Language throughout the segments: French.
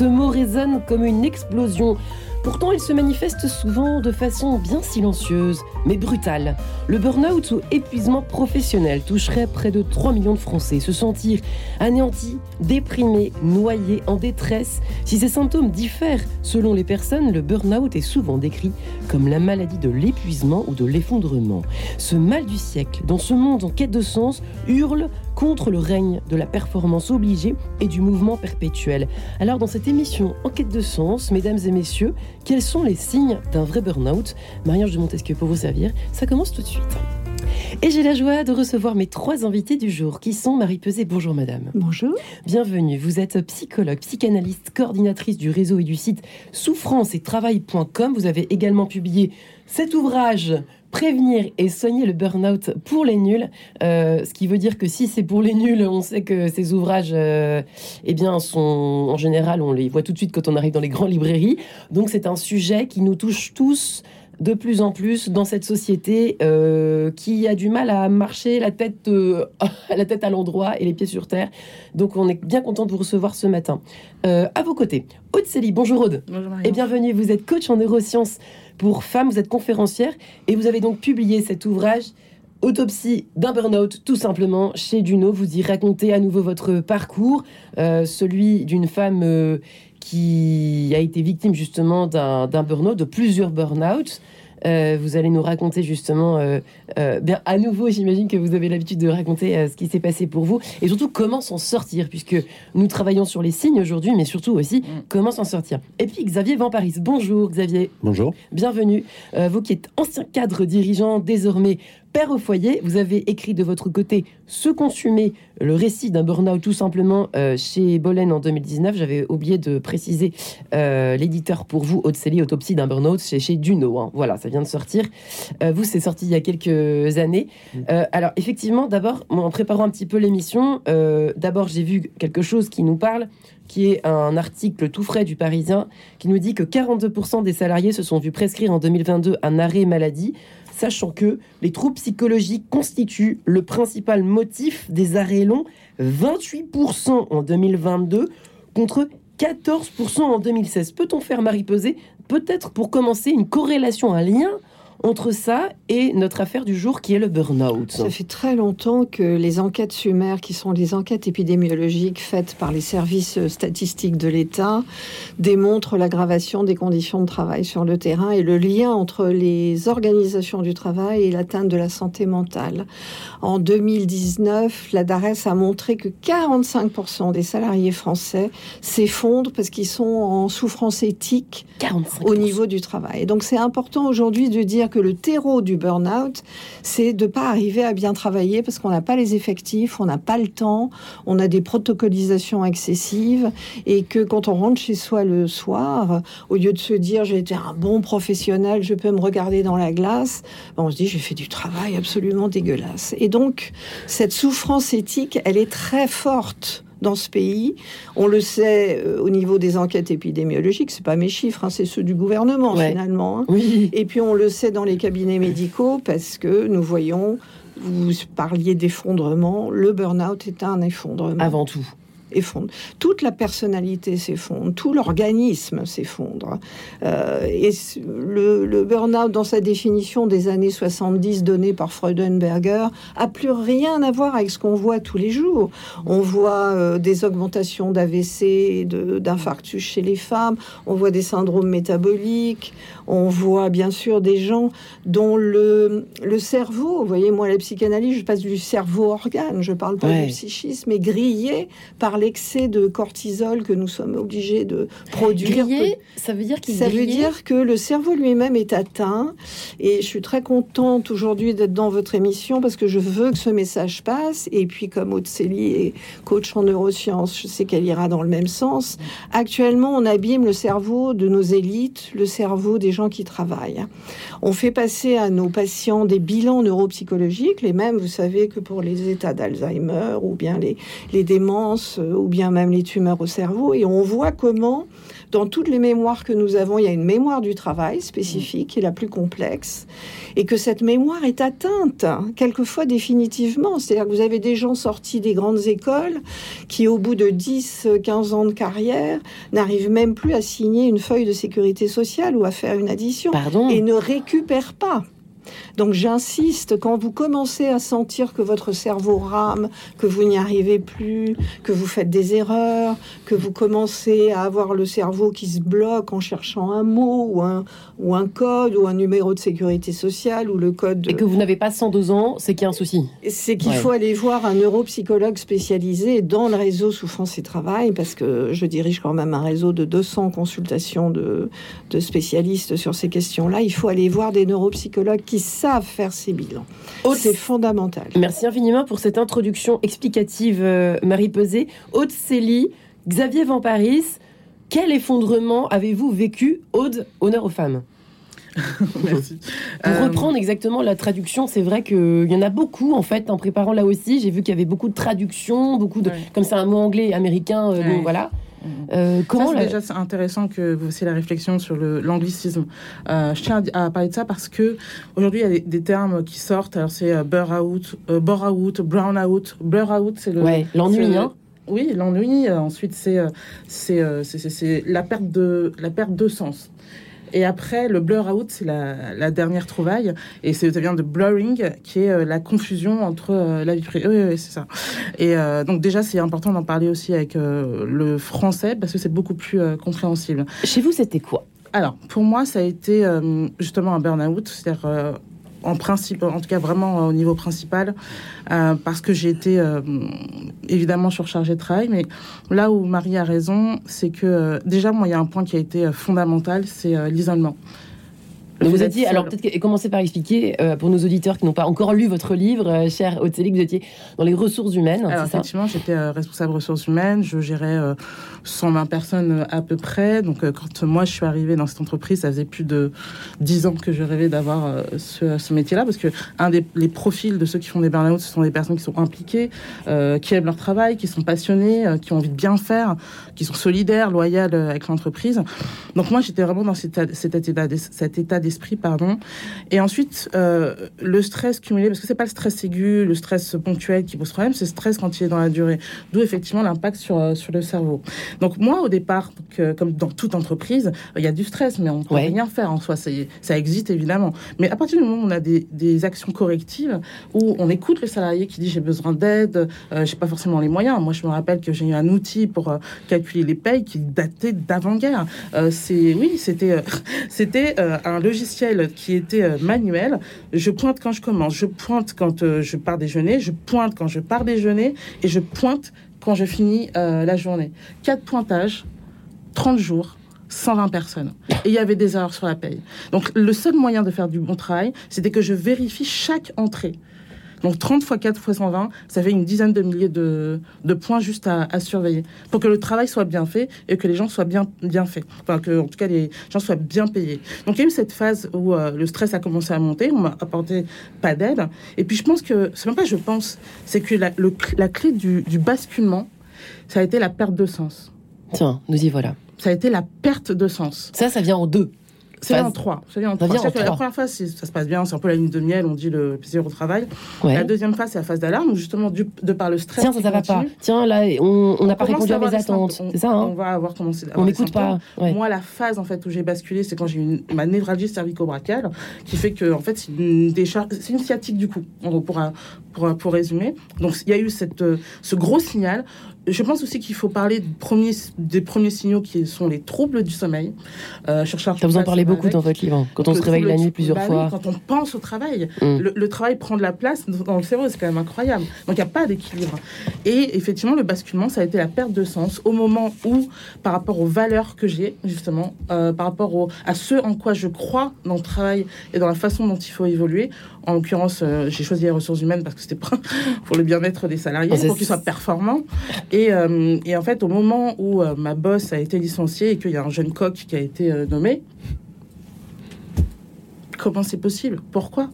ce mot résonne comme une explosion. Pourtant, il se manifeste souvent de façon bien silencieuse, mais brutale. Le burn-out ou épuisement professionnel toucherait près de 3 millions de Français. Se sentir anéanti, déprimé, noyé, en détresse. Si ces symptômes diffèrent selon les personnes, le burn-out est souvent décrit comme la maladie de l'épuisement ou de l'effondrement. Ce mal du siècle, dans ce monde en quête de sens, hurle contre le règne de la performance obligée et du mouvement perpétuel. Alors dans cette émission Enquête de sens, mesdames et messieurs, quels sont les signes d'un vrai burn-out? Marie-Ange de Montesquieu pour vous servir, ça commence tout de suite. Et j'ai la joie de recevoir mes trois invités du jour, qui sont Marie Pesé. Bonjour madame. Bonjour. Bienvenue. Vous êtes psychologue, psychanalyste, coordinatrice du réseau et du site souffrance et travail.com. Vous avez également publié cet ouvrage prévenir et soigner le burn-out pour les nuls. Euh, ce qui veut dire que si c'est pour les nuls, on sait que ces ouvrages, euh, eh bien, sont en général, on les voit tout de suite quand on arrive dans les grandes librairies. Donc c'est un sujet qui nous touche tous de plus en plus dans cette société euh, qui a du mal à marcher la tête, la tête à l'endroit et les pieds sur terre. Donc on est bien content de vous recevoir ce matin. à vos côtés, Aude Célie. Bonjour Aude. Bonjour Et bienvenue. Vous êtes coach en neurosciences pour femmes. Vous êtes conférencière et vous avez donc publié cet ouvrage Autopsie d'un burn-out, tout simplement, chez Duno. Vous y racontez à nouveau votre parcours, euh, celui d'une femme euh, qui a été victime justement d'un burn-out, de plusieurs burn-out. Euh, vous allez nous raconter justement, euh, euh, bien à nouveau, j'imagine que vous avez l'habitude de raconter ce qui s'est passé pour vous et surtout comment s'en sortir, puisque nous travaillons sur les signes aujourd'hui, mais surtout aussi mm. comment s'en sortir. Et puis Xavier Paris. bonjour Xavier. Bonjour. Bienvenue. vous qui êtes ancien cadre dirigeant, désormais Père au foyer, vous avez écrit de votre côté Se consumer, le récit d'un burn-out tout simplement euh, chez Bolen en 2019. J'avais oublié de préciser euh, l'éditeur pour vous, Haute-Célie, Autopsie d'un burn-out, chez, chez Duno. Hein. Voilà, ça vient de sortir. Euh, vous, c'est sorti il y a quelques années. Mm. alors, effectivement, d'abord, en préparant un petit peu l'émission, d'abord, j'ai vu quelque chose qui nous parle qui est un article tout frais du Parisien qui nous dit que 42% des salariés se sont vus prescrire en 2022 un arrêt maladie sachant que les troubles psychologiques constituent le principal motif des arrêts longs, 28% en 2022 contre 14% en 2016. Peut-on faire Marie Pesé Peut-être pour commencer une corrélation, un lien entre ça et notre affaire du jour qui est le burn-out. Ça fait très longtemps que les enquêtes sumaires, qui sont les enquêtes épidémiologiques faites par les services statistiques de l'État, démontrent l'aggravation des conditions de travail sur le terrain et le lien entre les organisations du travail et l'atteinte de la santé mentale. En 2019, la DARES a montré que 45% des salariés français s'effondrent parce qu'ils sont en souffrance éthique au niveau du travail. Donc c'est important aujourd'hui de dire que le terreau du burn-out, c'est de pas arriver à bien travailler parce qu'on n'a pas les effectifs, on n'a pas le temps, on a des protocolisations excessives et que quand on rentre chez soi le soir, au lieu de se dire j'ai été un bon professionnel, je peux me regarder dans la glace, ben, on se dit j'ai fait du travail absolument dégueulasse. Et donc cette souffrance éthique, elle est très forte dans ce pays. On le sait euh, au niveau des enquêtes épidémiologiques, c'est pas mes chiffres, hein, c'est ceux du gouvernement finalement. Hein. Oui. Et puis on le sait dans les cabinets médicaux parce que nous voyons, vous parliez d'effondrement, le burn-out est un effondrement. Avant tout effondre. Toute la personnalité s'effondre, tout l'organisme s'effondre. Euh, et le, le burn-out, dans sa définition des années 70 donnée par Freudenberger, a plus rien à voir avec ce qu'on voit tous les jours. On voit euh, des augmentations d'AVC, d'infarctus chez les femmes, on voit des syndromes métaboliques, on voit bien sûr des gens dont le, le cerveau, vous voyez, moi la psychanalyse, je passe du cerveau organe, je parle pas du psychisme, est grillé par l'excès de cortisol que nous sommes obligés de produire. ça veut dire qu'il Ça veut dire que le cerveau lui-même est atteint. Et je suis très contente aujourd'hui d'être dans votre émission parce que je veux que ce message passe. Et puis, comme Aude Célie est coach en neurosciences, je sais qu'elle ira dans le même sens. Actuellement, on abîme le cerveau de nos élites, le cerveau des gens qui travaillent. On fait passer à nos patients des bilans neuropsychologiques, les mêmes, vous savez, que pour les états d'Alzheimer ou bien les, les démences ou bien même les tumeurs au cerveau. Et on voit comment, dans toutes les mémoires que nous avons, il y a une mémoire du travail spécifique, qui est la plus complexe, et que cette mémoire est atteinte, quelquefois définitivement. C'est-à-dire que vous avez des gens sortis des grandes écoles qui, au bout de 10, 15 ans de carrière, n'arrivent même plus à signer une feuille de sécurité sociale ou à faire une addition et ne récupèrent pas. Donc j'insiste, quand vous commencez à sentir que votre cerveau rame, que vous n'y arrivez plus, que vous faites des erreurs, que vous commencez à avoir le cerveau qui se bloque en cherchant un mot ou un, ou un code ou un numéro de sécurité sociale ou le code... Et que vous n'avez pas 102 ans, c'est qu'il y a un souci. C'est qu'il faut aller voir un neuropsychologue spécialisé dans le réseau Souffrance et Travail, parce que je dirige quand même un réseau de 200 consultations de, de spécialistes sur ces questions-là. Il faut aller voir des neuropsychologues qui savent faire ces bilans. C'est fondamental. Merci infiniment pour cette introduction explicative, euh, Marie Pesé. Aude Célie, Xavier Paris, quel effondrement avez-vous vécu, Aude, honneur aux femmes? Merci. Pour euh, reprendre exactement la traduction, c'est vrai qu'il y en a beaucoup en fait en préparant là aussi. J'ai vu qu'il y avait beaucoup de traductions, beaucoup de comme c'est un mot anglais américain, euh, voilà. Euh, comment c'est déjà intéressant que vous fassiez la réflexion sur l'anglicisme. Euh, je tiens à, parler de ça parce que aujourd'hui il y a des, termes qui sortent. Alors c'est euh, burn out, euh, bore out, brown out. Blur out, c'est le l'ennui. Hein oui, l'ennui. Ensuite c'est c'est la perte de la perte de sens. Et après, le blur out, c'est la, dernière trouvaille. Et ça vient de blurring, qui est euh, la confusion entre euh, la vie privée. Oui, c'est ça. Et euh, donc, déjà, c'est important d'en parler aussi avec le français, parce que c'est beaucoup plus compréhensible. Chez vous, c'était quoi? Alors, pour moi, ça a été justement un burn-out, c'est-à-dire en principe, en tout cas vraiment au niveau principal, euh, parce que j'ai été euh, évidemment surchargée de travail. Mais là où Marie a raison, c'est que euh, déjà, moi, il y a un point qui a été fondamental, c'est l'isolement vous dit, alors peut-être commencer par expliquer euh, pour nos auditeurs qui n'ont pas encore lu votre livre, euh, cher Oteli, que vous étiez dans les ressources humaines. Alors effectivement, j'étais euh, responsable ressources humaines, je gérais 120 personnes à peu près. Donc quand moi je suis arrivée dans cette entreprise, ça faisait plus de 10 ans que je rêvais d'avoir ce, métier-là, parce que un des les profils de ceux qui font des burn-out, ce sont des personnes qui sont impliquées, qui aiment leur travail, qui sont passionnées, qui ont envie de bien faire, qui sont solidaires, loyales avec l'entreprise. Donc moi j'étais vraiment dans cet, cet état, cet état esprit, pardon. Et ensuite, euh, le stress cumulé, parce que c'est pas le stress aigu, le stress ponctuel qui pose problème, c'est le stress quand il est dans la durée. D'où effectivement l'impact sur, euh, sur le cerveau. Donc moi, au départ, comme dans toute entreprise, il y a du stress, mais on peut rien faire en soi. Ça existe évidemment. Mais à partir du moment où on a des, des actions correctives, où on écoute le salarié qui dit j'ai besoin d'aide, euh, j'ai pas forcément les moyens. Moi, je me rappelle que j'ai eu un outil pour euh, calculer les payes qui datait d'avant-guerre. c'est oui, c'était c'était un logiciel qui était euh, manuel. Je pointe quand je commence, je pointe quand euh, je pars déjeuner, je pointe quand je pars déjeuner et je pointe quand je finis euh, la journée. Quatre pointages, 30 jours, 120 personnes. Et il y avait des erreurs sur la paye. Donc le seul moyen de faire du bon travail, c'était que je vérifie chaque entrée. Donc 30 fois 4 fois 120, ça fait une dizaine de milliers de, points juste à, surveiller pour que le travail soit bien fait et que les gens soient bien, bien faits. Enfin, que en tout cas les gens soient bien payés. Donc il y a eu cette phase où euh, le stress a commencé à monter, on m'a apporté pas d'aide. Et puis je pense que, c'est même pas je pense, c'est que la, la clé du, du basculement, ça a été la perte de sens. Tiens, nous y voilà. Ça a été la perte de sens. Ça, ça vient en deux. C'est en trois. C'est en trois. La première phase, ça se passe bien, c'est un peu la ligne de miel, on dit le plaisir au travail. La deuxième phase, c'est la phase d'alarme, justement, de par le stress. Tiens, ça, ça va pas. Tiens, là, on n'a pas répondu à mes attentes. C'est ça, hein On va avoir commencé. On n'écoute pas. Moi, la phase, en fait, où j'ai basculé, c'est quand j'ai eu ma névralgie cervico-brachiale, qui fait que, en fait, c'est une décharge, c'est une sciatique du coup, pour, pour, pour résumer. Donc, il y a eu cette, ce gros signal je pense aussi qu'il faut parler premiers, des premiers signaux qui sont les troubles du sommeil. Euh, vous en parlez beaucoup dans votre livre. Hein. Quand on se réveille la nuit plusieurs bah fois. quand on pense au travail, mm. le, travail prend de la place dans le cerveau, c'est quand même incroyable. Donc il n'y a pas d'équilibre. Et effectivement, le basculement, ça a été la perte de sens au moment où, par rapport aux valeurs que j'ai, justement, euh, par rapport au, à ce en quoi je crois dans le travail et dans la façon dont il faut évoluer. En l'occurrence, euh, j'ai choisi les ressources humaines parce que c'était pour le bien-être des salariés, ah, pour qu'ils soient performants. Et, euh, et, en fait, au moment où euh, ma boss a été licenciée et qu'il y a un jeune coq qui a été euh, nommé, comment c'est possible? Pourquoi?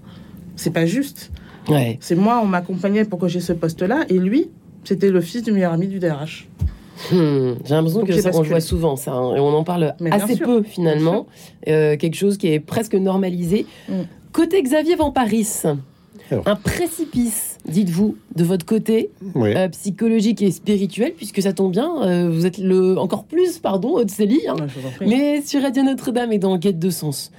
C'est pas juste. Ouais. C'est moi, on m'accompagnait pour que j'ai ce poste-là, et lui, c'était le fils du meilleur ami du DRH. Hmm, J'ai l'impression que ça, on le voit souvent, ça, hein, et on en parle Mais assez sûr, peu finalement. Quelque chose qui est presque normalisé. Mm. Côté Xavier Van Paris, Alors. un précipice, dites-vous, de votre côté, euh, psychologique et spirituel, puisque ça tombe bien, euh, vous êtes le encore plus, pardon, Célie, hein, mais sur Radio Notre-Dame et dans Quête de Sens.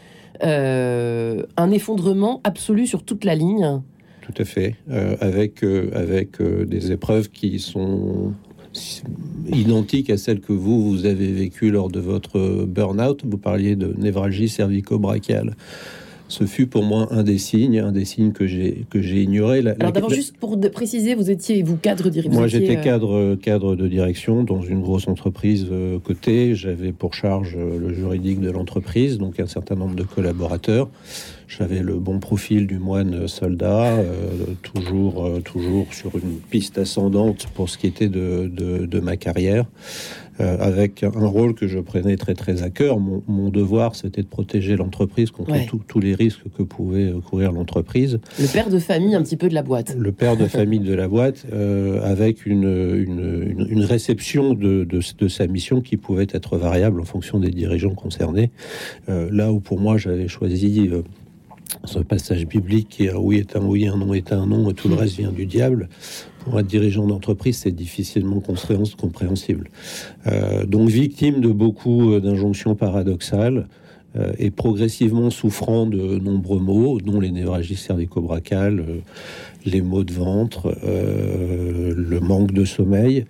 Euh, un effondrement absolu sur toute la ligne. Tout à fait, Euh, avec, euh, avec euh, des épreuves qui sont identiques à celles que vous, vous avez vécues lors de votre burn-out. Vous parliez de névralgie cervico-brachiale. Ce fut pour moi un des signes, un des signes que j'ai que j'ai ignoré. La- Alors d'abord, la- juste pour de- préciser, vous étiez, vous, cadre dirigeant. Moi, j'étais cadre, cadre de direction dans une grosse entreprise euh, cotée. J'avais pour charge euh, le juridique de l'entreprise, donc un certain nombre de collaborateurs. J'avais le bon profil du moine soldat, euh, toujours, euh, toujours sur une piste ascendante pour ce qui était de, de, de ma carrière, euh, avec un rôle que je prenais très très à cœur. Mon, mon devoir, c'était de protéger l'entreprise contre Ouais. tous- les risques que pouvait euh, courir l'entreprise Le père de famille un petit peu de la boîte. le père de famille de la boîte, euh, avec une, une, une- une réception de, de, de sa mission qui pouvait être variable en fonction des dirigeants concernés. Euh, là où pour moi j'avais choisi ce passage biblique qui est un oui est un oui, un non est un non, et tout le Mm. reste vient du diable. Pour dirigeant d'entreprise, c'est difficilement compréhens- compréhensible. Euh, donc victime de beaucoup euh, d'injonctions paradoxales euh, et progressivement souffrant de nombreux maux, dont les névralgies cervico-bracales, les maux de ventre, euh, le manque de sommeil.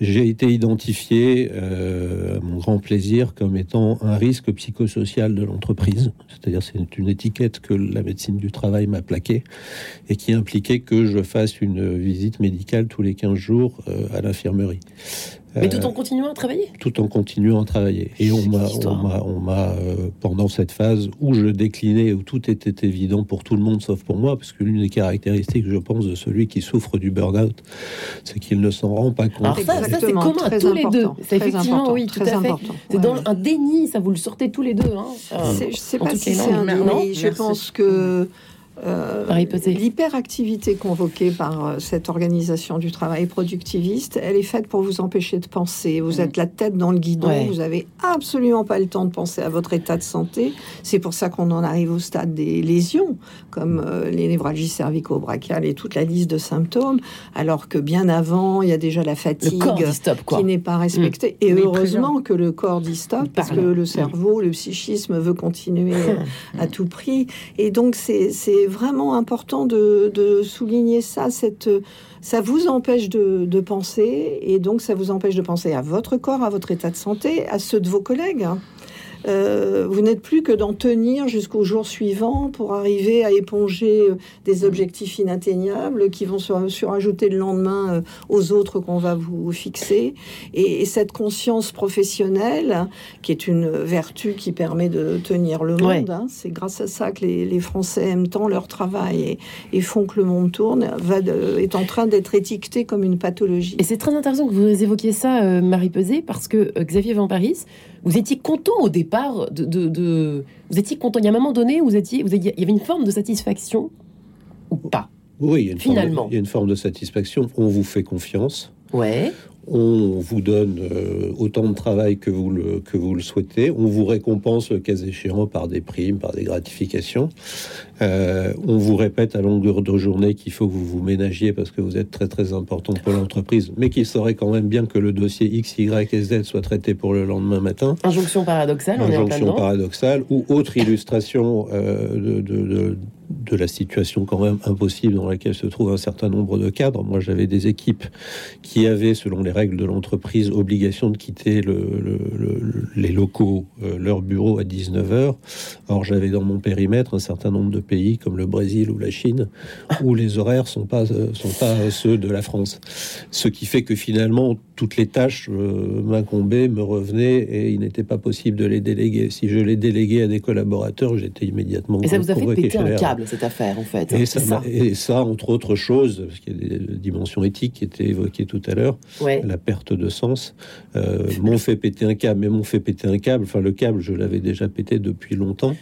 J'ai été identifié, euh, à mon grand plaisir, comme étant un risque psychosocial de l'entreprise. C'est-à-dire, c'est une étiquette que la médecine du travail m'a plaquée et qui impliquait que je fasse une visite médicale tous les 15 jours euh, à l'infirmerie. Mais Euh, tout en continuant à travailler. tout en continuant à travailler. Et on m'a, on m'a, on m'a, euh, pendant cette phase où je déclinais, où tout était évident pour tout le monde sauf pour moi, parce que l'une des caractéristiques, je pense, de celui qui souffre du burn-out, c'est qu'il ne s'en rend pas compte. Alors ça, ça c'est commun à tous les deux. C'est effectivement, oui, tout très à fait. C'est Ouais, dans un déni, ça vous le sortez tous les deux. Hein. Euh, C'est- Je sais en pas si c'est un déni. Je merci. pense que euh, l'hyperactivité convoquée par euh, cette organisation du travail productiviste, elle est faite pour vous empêcher de penser. Vous Mm. êtes la tête dans le guidon, Ouais. vous avez absolument pas le temps de penser à votre état de santé. C'est pour ça qu'on en arrive au stade des lésions, comme euh, les névralgies cervico-brachiales et toute la liste de symptômes, alors que bien avant, il y a déjà la fatigue stop, qui n'est pas respecté. Et Mais il heureusement que le corps dit stop, parce que le cerveau, le psychisme veut continuer à tout prix. Et donc, c'est vraiment important de, souligner ça. Cette, ça vous empêche de, de penser, et donc ça vous empêche de penser à votre corps, à votre état de santé, à ceux de vos collègues. Euh, vous n'êtes plus que d'en tenir jusqu'au jour suivant pour arriver à éponger euh, des objectifs inatteignables qui vont se surajouter le lendemain euh, aux autres qu'on va vous fixer. Et, et cette conscience professionnelle, qui est une vertu qui permet de tenir le monde, Ouais. hein, c'est grâce à ça que les, les Français aiment tant leur travail et, et font que le monde tourne, va de- est en train d'être étiqueté comme une pathologie. Et c'est très intéressant que vous évoquiez ça, euh, Marie Pesé, parce que euh, Xavier Van Paris, vous étiez content au départ de, de, de- Vous étiez content. Il y a un moment donné où vous étiez, vous aviez- il y avait une forme de satisfaction ou pas? Oui, il y, a une Finalement. forme, il y a une forme de satisfaction. On vous fait confiance. Ouais. On vous donne euh, autant de travail que vous, le, que vous le souhaitez. On vous récompense, le cas échéant, par des primes, par des gratifications. Euh, on vous répète à longueur de journée qu'il faut que vous vous ménagiez parce que vous êtes très très important pour l'entreprise, mais qu'il serait quand même bien que le dossier X, Y et Z soit traité pour le lendemain matin. Injonction paradoxale, on est en plein Injonction paradoxale ou autre illustration euh, de, de- de- de la situation quand même impossible dans laquelle se trouve un certain nombre de cadres. Moi, j'avais des équipes qui avaient, selon les règles de l'entreprise, obligation de quitter le- le- le- les locaux, euh, leur bureau à 19h. Or, j'avais dans mon périmètre un certain nombre de pays comme le Brésil ou la Chine où les horaires sont pas euh, sont pas ceux de la France. Ce qui fait que finalement toutes les tâches euh, m'incombaient, me revenaient et il n'était pas possible de les déléguer. Si je les déléguais à des collaborateurs, j'étais immédiatement Et ça vous a fait péter un câble, cette affaire, en fait. Et ça, et ça, entre autres choses, parce qu'il y a des dimensions éthiques qui étaient évoquées tout à l'heure, Ouais. La perte de sens, euh, m'ont fait péter un câble, mais m'ont fait péter un câble. Enfin, le câble, je l'avais déjà pété depuis longtemps,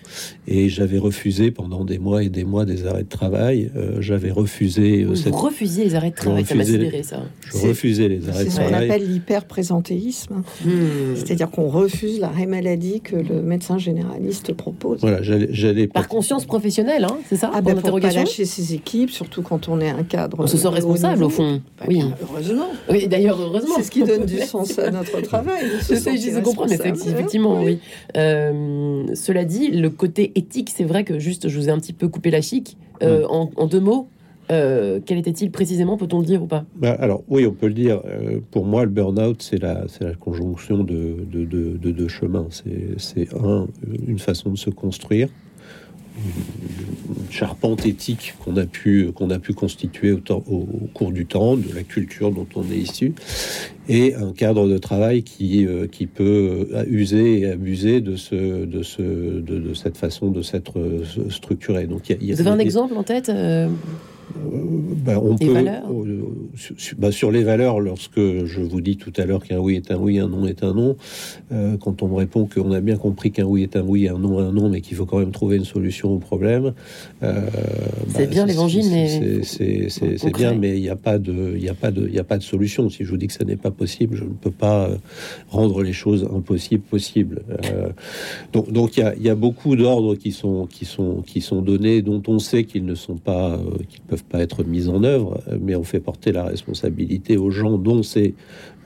et j'avais refusé pendant des mois et des mois des arrêts de travail. Euh, j'avais refusé euh, Vous cette- refusiez les arrêts de travail, ça m'a sidéré, ça. je C'est- refusais les arrêts C'est de ce qu'on travail. appelle l'hyperprésentéisme. Hmm. C'est-à-dire qu'on refuse l'arrêt maladie que le médecin généraliste propose. Voilà, j'allais, Par conscience professionnelle, hein, c'est ça Ah ben pour pas l'interrogation lâcher ses équipes, surtout quand on est un cadre. On se sent responsable, au fond. Bah, Oui. heureusement. Oui, d'ailleurs, heureusement. C'est ce qui donne du sens à notre travail. de se Je sais, je sentir sais comprendre, mais effectivement, oui. Euh, cela dit, le côté éthique, c'est vrai que juste, je vous ai un petit peu coupé la chic. Euh, en, en deux mots, euh, quel était-il précisément Peut-on le dire ou pas? Bah, alors oui, on peut le dire. Euh, pour moi, le burn-out, c'est la, conjonction de, de, de- de deux chemins. C'est, c'est un, une façon de se construire, une charpente éthique qu'on a pu, qu'on a pu constituer au, temps- au- au cours du temps, de la culture dont on est issu, et un cadre de travail qui, euh, qui peut euh, user et abuser de, ce, de, ce, de, de cette façon de s'être euh, structuré. Donc, il y a- il y a- Vous avez un exemple en tête euh, ben, on Les peut, valeurs euh, ben, sur les valeurs, lorsque je vous dis tout à l'heure qu'un oui est un oui, un non est un non, euh, quand on me répond qu'on a bien compris qu'un oui est un oui, un non un non, mais qu'il faut quand même trouver une solution au problème. euh, C'est bien l'évangile, mais c'est- bien, mais il n'y a pas de, il a pas de, il a pas de solution. Si je vous dis que ça n'est pas possible, je ne peux pas euh, rendre les choses impossibles possibles. Euh, donc, donc il y a, y a beaucoup d'ordres qui sont, qui sont, qui sont donnés, dont on sait qu'ils ne sont pas, euh, qu'ils peuvent pas être mis en œuvre, mais on fait porter la responsabilité aux gens dont c'est,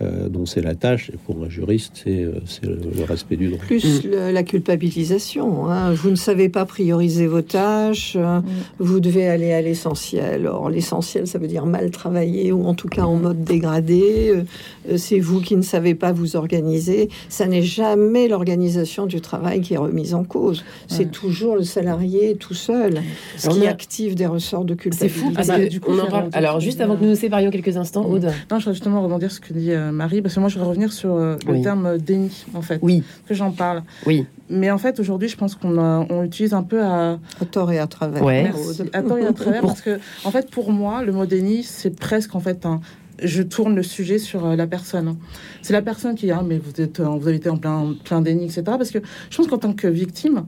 euh, dont c'est la tâche. Et pour un juriste, c'est, euh, c'est le, le respect du droit. Plus le- la culpabilisation. hein. Vous ne savez pas prioriser vos tâches, euh, vous devez aller à l'essentiel. Or, l'essentiel, ça veut dire mal travailler ou en tout cas en mode dégradé. Euh, C'est vous qui ne savez pas vous organiser. Ça n'est jamais l'organisation du travail qui est remise en cause. C'est Ouais. toujours le salarié tout seul ce qui a- active des ressorts de c'est culpabilité. fou parce que du coup, on en parle. Alors, juste avant que- que nous nous séparions quelques instants, Aude. Non, je voudrais justement rebondir sur ce que dit euh, Marie, parce que moi, je voudrais revenir sur euh, le Oui. terme euh, déni, en fait, Oui, que j'en parle. oui. Mais en fait, aujourd'hui, je pense qu'on a- on l'utilise un peu à, À tort et à travers. Ouais. Merci. À tort et à travers, parce que, en fait, pour moi, le mot déni, c'est presque, en fait, un. Je tourne le sujet sur euh, la personne. C'est la personne qui, ah, mais vous êtes, vous avez été en plein, plein déni, etc. Parce que je pense qu'en tant que victime,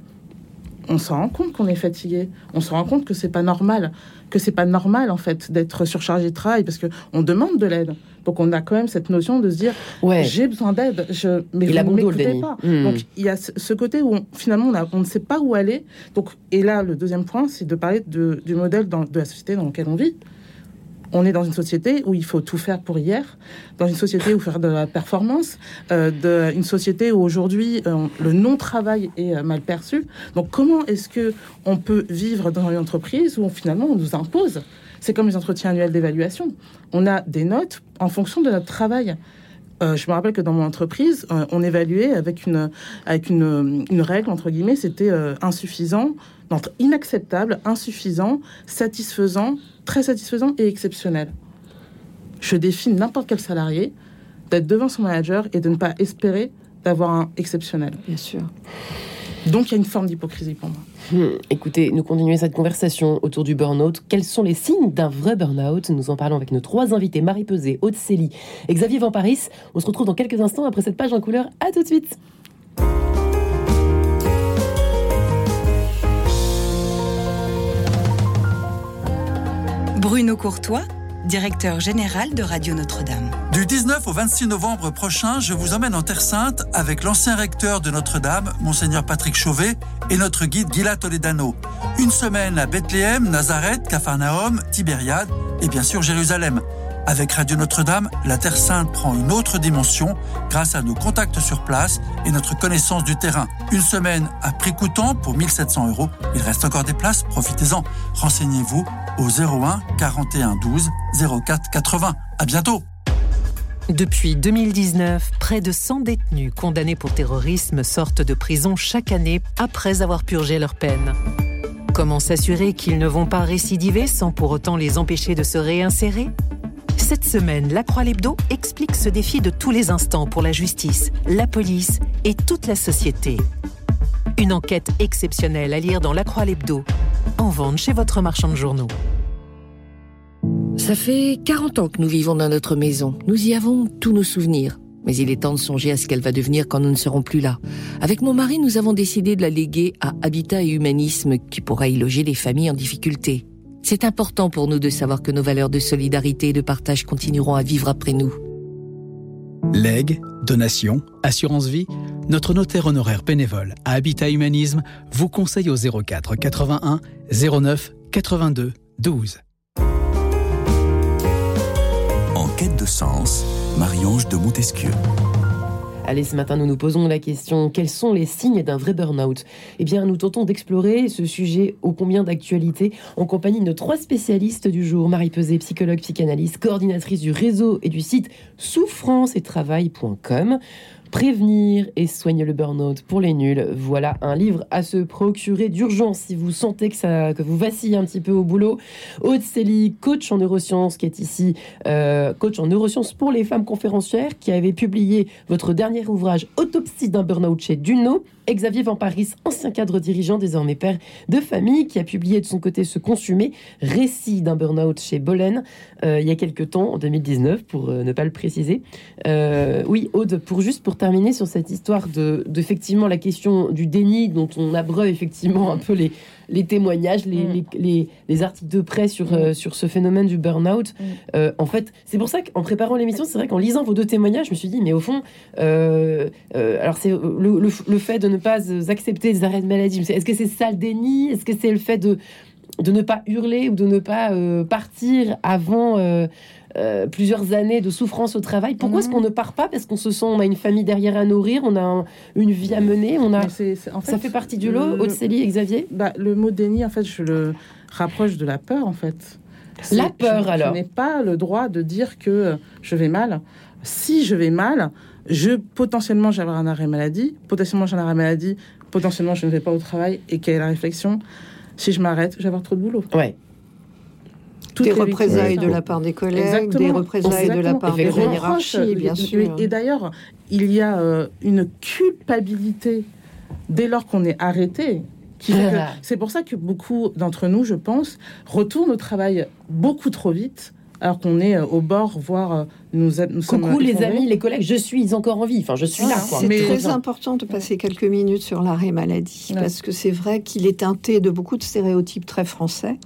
on s'en rend compte qu'on est fatigué. On se rend compte que c'est pas normal, que c'est pas normal en fait d'être surchargé de travail parce que on demande de l'aide. Donc on a quand même cette notion de se dire Ouais. j'ai besoin d'aide, je mais Il vous ne m'écoutez pas. Hmm. Donc il y a ce ce côté où on- finalement on, a- on ne sait pas où aller. Donc et là le deuxième point c'est de parler de- du modèle dans- de la société dans laquelle on vit. On est dans une société où il faut tout faire pour hier, dans une société où faire de la performance, euh, de, une société où aujourd'hui euh, le non-travail est euh, mal perçu. Donc comment est-ce que on peut vivre dans une entreprise où finalement on nous impose? C'est comme les entretiens annuels d'évaluation. On a des notes en fonction de notre travail. Euh, je me rappelle que dans mon entreprise, on évaluait avec une, avec une, une règle, entre guillemets, c'était insuffisant, non, inacceptable, insuffisant, satisfaisant, très satisfaisant et exceptionnel. Je défie n'importe quel salarié d'être devant son manager et de ne pas espérer d'avoir un exceptionnel. Bien sûr. Donc il y a une forme d'hypocrisie pour moi. Hmm, Écoutez, nous continuons cette conversation autour du burn-out. Quels sont les signes d'un vrai burn-out? Nous en parlons avec nos trois invités, Marie Pesé, Aude Célie et Xavier Van Paris. On se retrouve dans quelques instants après cette page en couleur. À tout de suite Bruno Courtois, directeur général de Radio Notre-Dame. Du 19 au 26 novembre prochain, je vous emmène en Terre Sainte avec l'ancien recteur de Notre-Dame, Monseigneur Patrick Chauvet, et notre guide Gila Toledano. Une semaine à Bethléem, Nazareth, Capharnaüm, Tibériade et bien sûr Jérusalem. Avec Radio Notre-Dame, la Terre Sainte prend une autre dimension grâce à nos contacts sur place et notre connaissance du terrain. Une semaine à prix coûtant pour 1700 euros. Il reste encore des places, profitez-en. Renseignez-vous au 01 41 12 04 80. À bientôt! Depuis 2019, près de 100 détenus condamnés pour terrorisme sortent de prison chaque année après avoir purgé leur peine. Comment s'assurer qu'ils ne vont pas récidiver sans pour autant les empêcher de se réinsérer? Cette semaine, La Croix Lebdo explique ce défi de tous les instants pour la justice, la police et toute la société. Une enquête exceptionnelle à lire dans La Croix Lebdo. en vente chez votre marchand de journaux. Ça fait 40 ans que nous vivons dans notre maison. Nous y avons tous nos souvenirs. Mais il est temps de songer à ce qu'elle va devenir quand nous ne serons plus là. Avec mon mari, nous avons décidé de la léguer à Habitat et Humanisme qui pourra y loger les familles en difficulté. C'est important pour nous de savoir que nos valeurs de solidarité et de partage continueront à vivre après nous. Legs, donation, assurance vie, notre notaire honoraire bénévole à Habitat Humanisme vous conseille au 04 81 09 82 12. En quête de sens, Marie-Ange de Montesquieu. Allez, ce matin, nous nous posons la question quels sont les signes d'un vrai burn-out? Eh bien, nous tentons d'explorer ce sujet ô combien d'actualité en compagnie de trois spécialistes du jour Marie Pesé, psychologue, psychanalyste, coordinatrice du réseau et du site souffrance et travail.com. Prévenir et soigner le burn-out pour les nuls. Voilà un livre à se procurer d'urgence si vous sentez que, ça, que vous vacillez un petit peu au boulot. Aude Célie, coach en neurosciences, qui est ici, euh, coach en neurosciences pour les femmes conférencières, qui avait publié votre dernier ouvrage Autopsie d'un burn-out chez Duno. Xavier Van Paris, ancien cadre dirigeant, désormais père de famille, qui a publié de son côté Ce Consumé, récit d'un burn-out chez Bolen, euh, il y a quelques temps, en 2019, pour euh, ne pas le préciser. Euh, oui, Aude, pour juste pour terminer sur cette histoire de, d'effectivement la question du déni, dont on abreuve effectivement un peu les, les témoignages, les, Mm. les, les- les articles de presse sur, euh, sur ce phénomène du burn-out. Mm. Euh, en fait, c'est pour ça qu'en préparant l'émission, c'est vrai qu'en lisant vos deux témoignages, je me suis dit, mais au fond, euh, alors c'est le, le- le fait de ne pas accepter des arrêts de maladie. Est-ce que c'est ça le déni? Est-ce que c'est le fait de, de ne pas hurler ou de ne pas euh, partir avant euh, euh, plusieurs années de souffrance au travail Pourquoi est-ce Mhm. qu'on ne part pas Parce qu'on se sent, on a une famille derrière à nourrir, on a un- une vie à mener, on a... En Ça fait partie du lot, Aude Célie, Xavier? Bah, Le mot déni, en fait, je le rapproche de la peur, en fait. La peur, je- alors. Je n'ai pas le droit de dire que euh, je vais mal. Si je vais mal, je potentiellement j'ai un arrêt maladie, potentiellement j'ai un arrêt maladie, potentiellement je ne vais pas au travail et quelle est la réflexion? Si je m'arrête, je vais avoir trop de boulot. Ouais. Toutes des les représailles de la part des collègues, Exactement. des représailles de la Exactement. part Et de la hiérarchie, bien et- sûr. Et, d'ailleurs, il y a euh, une culpabilité dès lors qu'on est arrêté. que- C'est pour ça que beaucoup d'entre nous, je pense, retournent au travail beaucoup trop vite, alors qu'on est euh, au bord, voire euh, nous, sommes Coucou les amis, les collègues, je suis encore en vie. Enfin, je suis là. Quoi. C'est Mais- très important de passer quelques minutes sur l'arrêt maladie, Ouais. parce que c'est vrai qu'il est teinté de beaucoup de stéréotypes très français.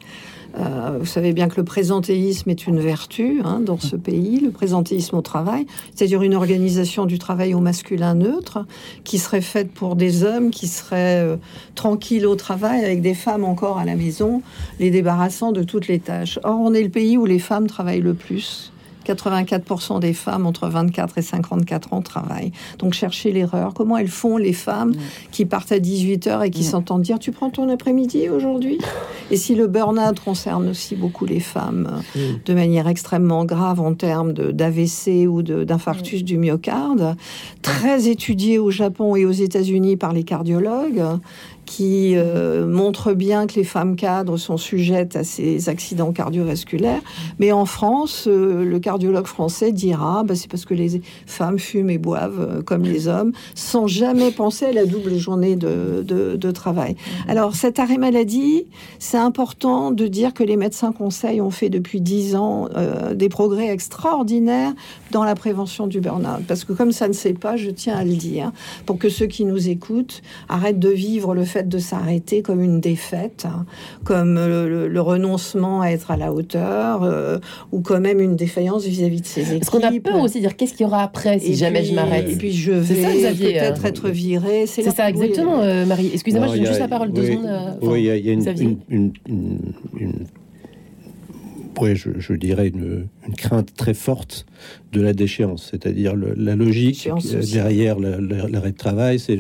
Euh, vous savez bien que le présentéisme est une vertu hein, dans ce pays, le présentéisme au travail, c'est-à-dire une organisation du travail au masculin neutre, qui serait faite pour des hommes qui seraient euh, tranquilles au travail, avec des femmes encore à la maison, les débarrassant de toutes les tâches. Or, on est le pays où les femmes travaillent le plus. 84% des femmes entre 24 et 54 ans travaillent. Donc cherchez l'erreur. Comment elles font les femmes qui partent à 18h et qui s'entendent dire tu prends ton après-midi aujourd'hui? Et si le burn-out concerne aussi beaucoup les femmes euh, de manière extrêmement grave en termes d'AVC ou d'infarctus du myocarde, très étudié au Japon et aux États-Unis par les cardiologues, qui euh, montrent bien que les femmes cadres sont sujettes à ces accidents cardiovasculaires. Mais en France, euh, le cardiologue français dira bah, c'est parce que les femmes fument et boivent euh, comme les hommes, sans jamais penser à la double journée de, de- de travail. Alors, cet arrêt maladie, c'est important de dire que les médecins conseils ont fait depuis dix ans des progrès extraordinaires dans la prévention du burn-out. Parce que comme ça ne sait pas, je tiens à le dire, pour que ceux qui nous écoutent arrêtent de vivre le fait de s'arrêter comme une défaite, hein, comme le, le renoncement à être à la hauteur, euh, ou quand même une défaillance vis-à-vis de ses équipes. Parce qu'on a peur aussi de dire qu'est-ce qu'il y aura après si Et jamais puis- je m'arrête. Et puis je vais peut-être euh, être viré. C'est ça, oui, exactement, euh, Marie. Excusez-moi, je donne juste la parole deux oui, secondes. euh, oui, il y a, il y a une, Xavier. une- une- une- une- ouais, je, je dirais une, une crainte très forte de la déchéance, c'est-à-dire la logique derrière la- la- l'arrêt de travail, c'est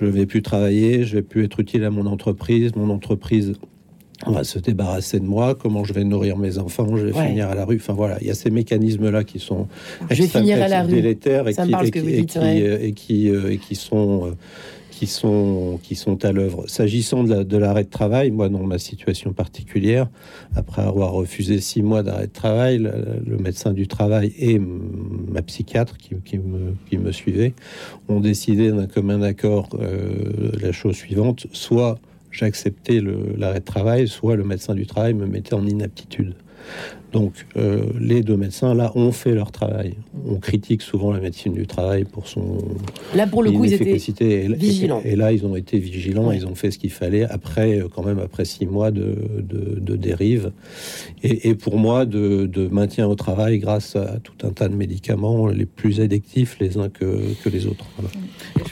je, je vais plus travailler, je vais plus être utile à mon entreprise, mon entreprise va se débarrasser de moi, comment je vais nourrir mes enfants, je vais Ouais. finir à la rue. Enfin voilà, il y a ces mécanismes-là qui sont Je vais extrêmement finir à la rue. délétères et qui, et qui sont euh, qui sont qui sont à l'œuvre. S'agissant de la- de l'arrêt de travail, moi dans ma situation particulière, après avoir refusé six mois d'arrêt de travail, le, médecin du travail et ma psychiatre qui, qui me, qui me suivait ont décidé d'un commun accord euh, la chose suivante soit j'acceptais l'arrêt de travail, soit le médecin du travail me mettait en inaptitude. Donc, euh, les deux médecins, là, ont fait leur travail. On critique souvent la médecine du travail pour son là, pour le coup, ils étaient et, vigilants. Et, là, ils ont été vigilants, ils ont fait ce qu'il fallait, après, euh, quand même, après six mois de, de, dérive. Et, pour moi, de, maintien au travail grâce à tout un tas de médicaments, les plus addictifs les uns que, que les autres.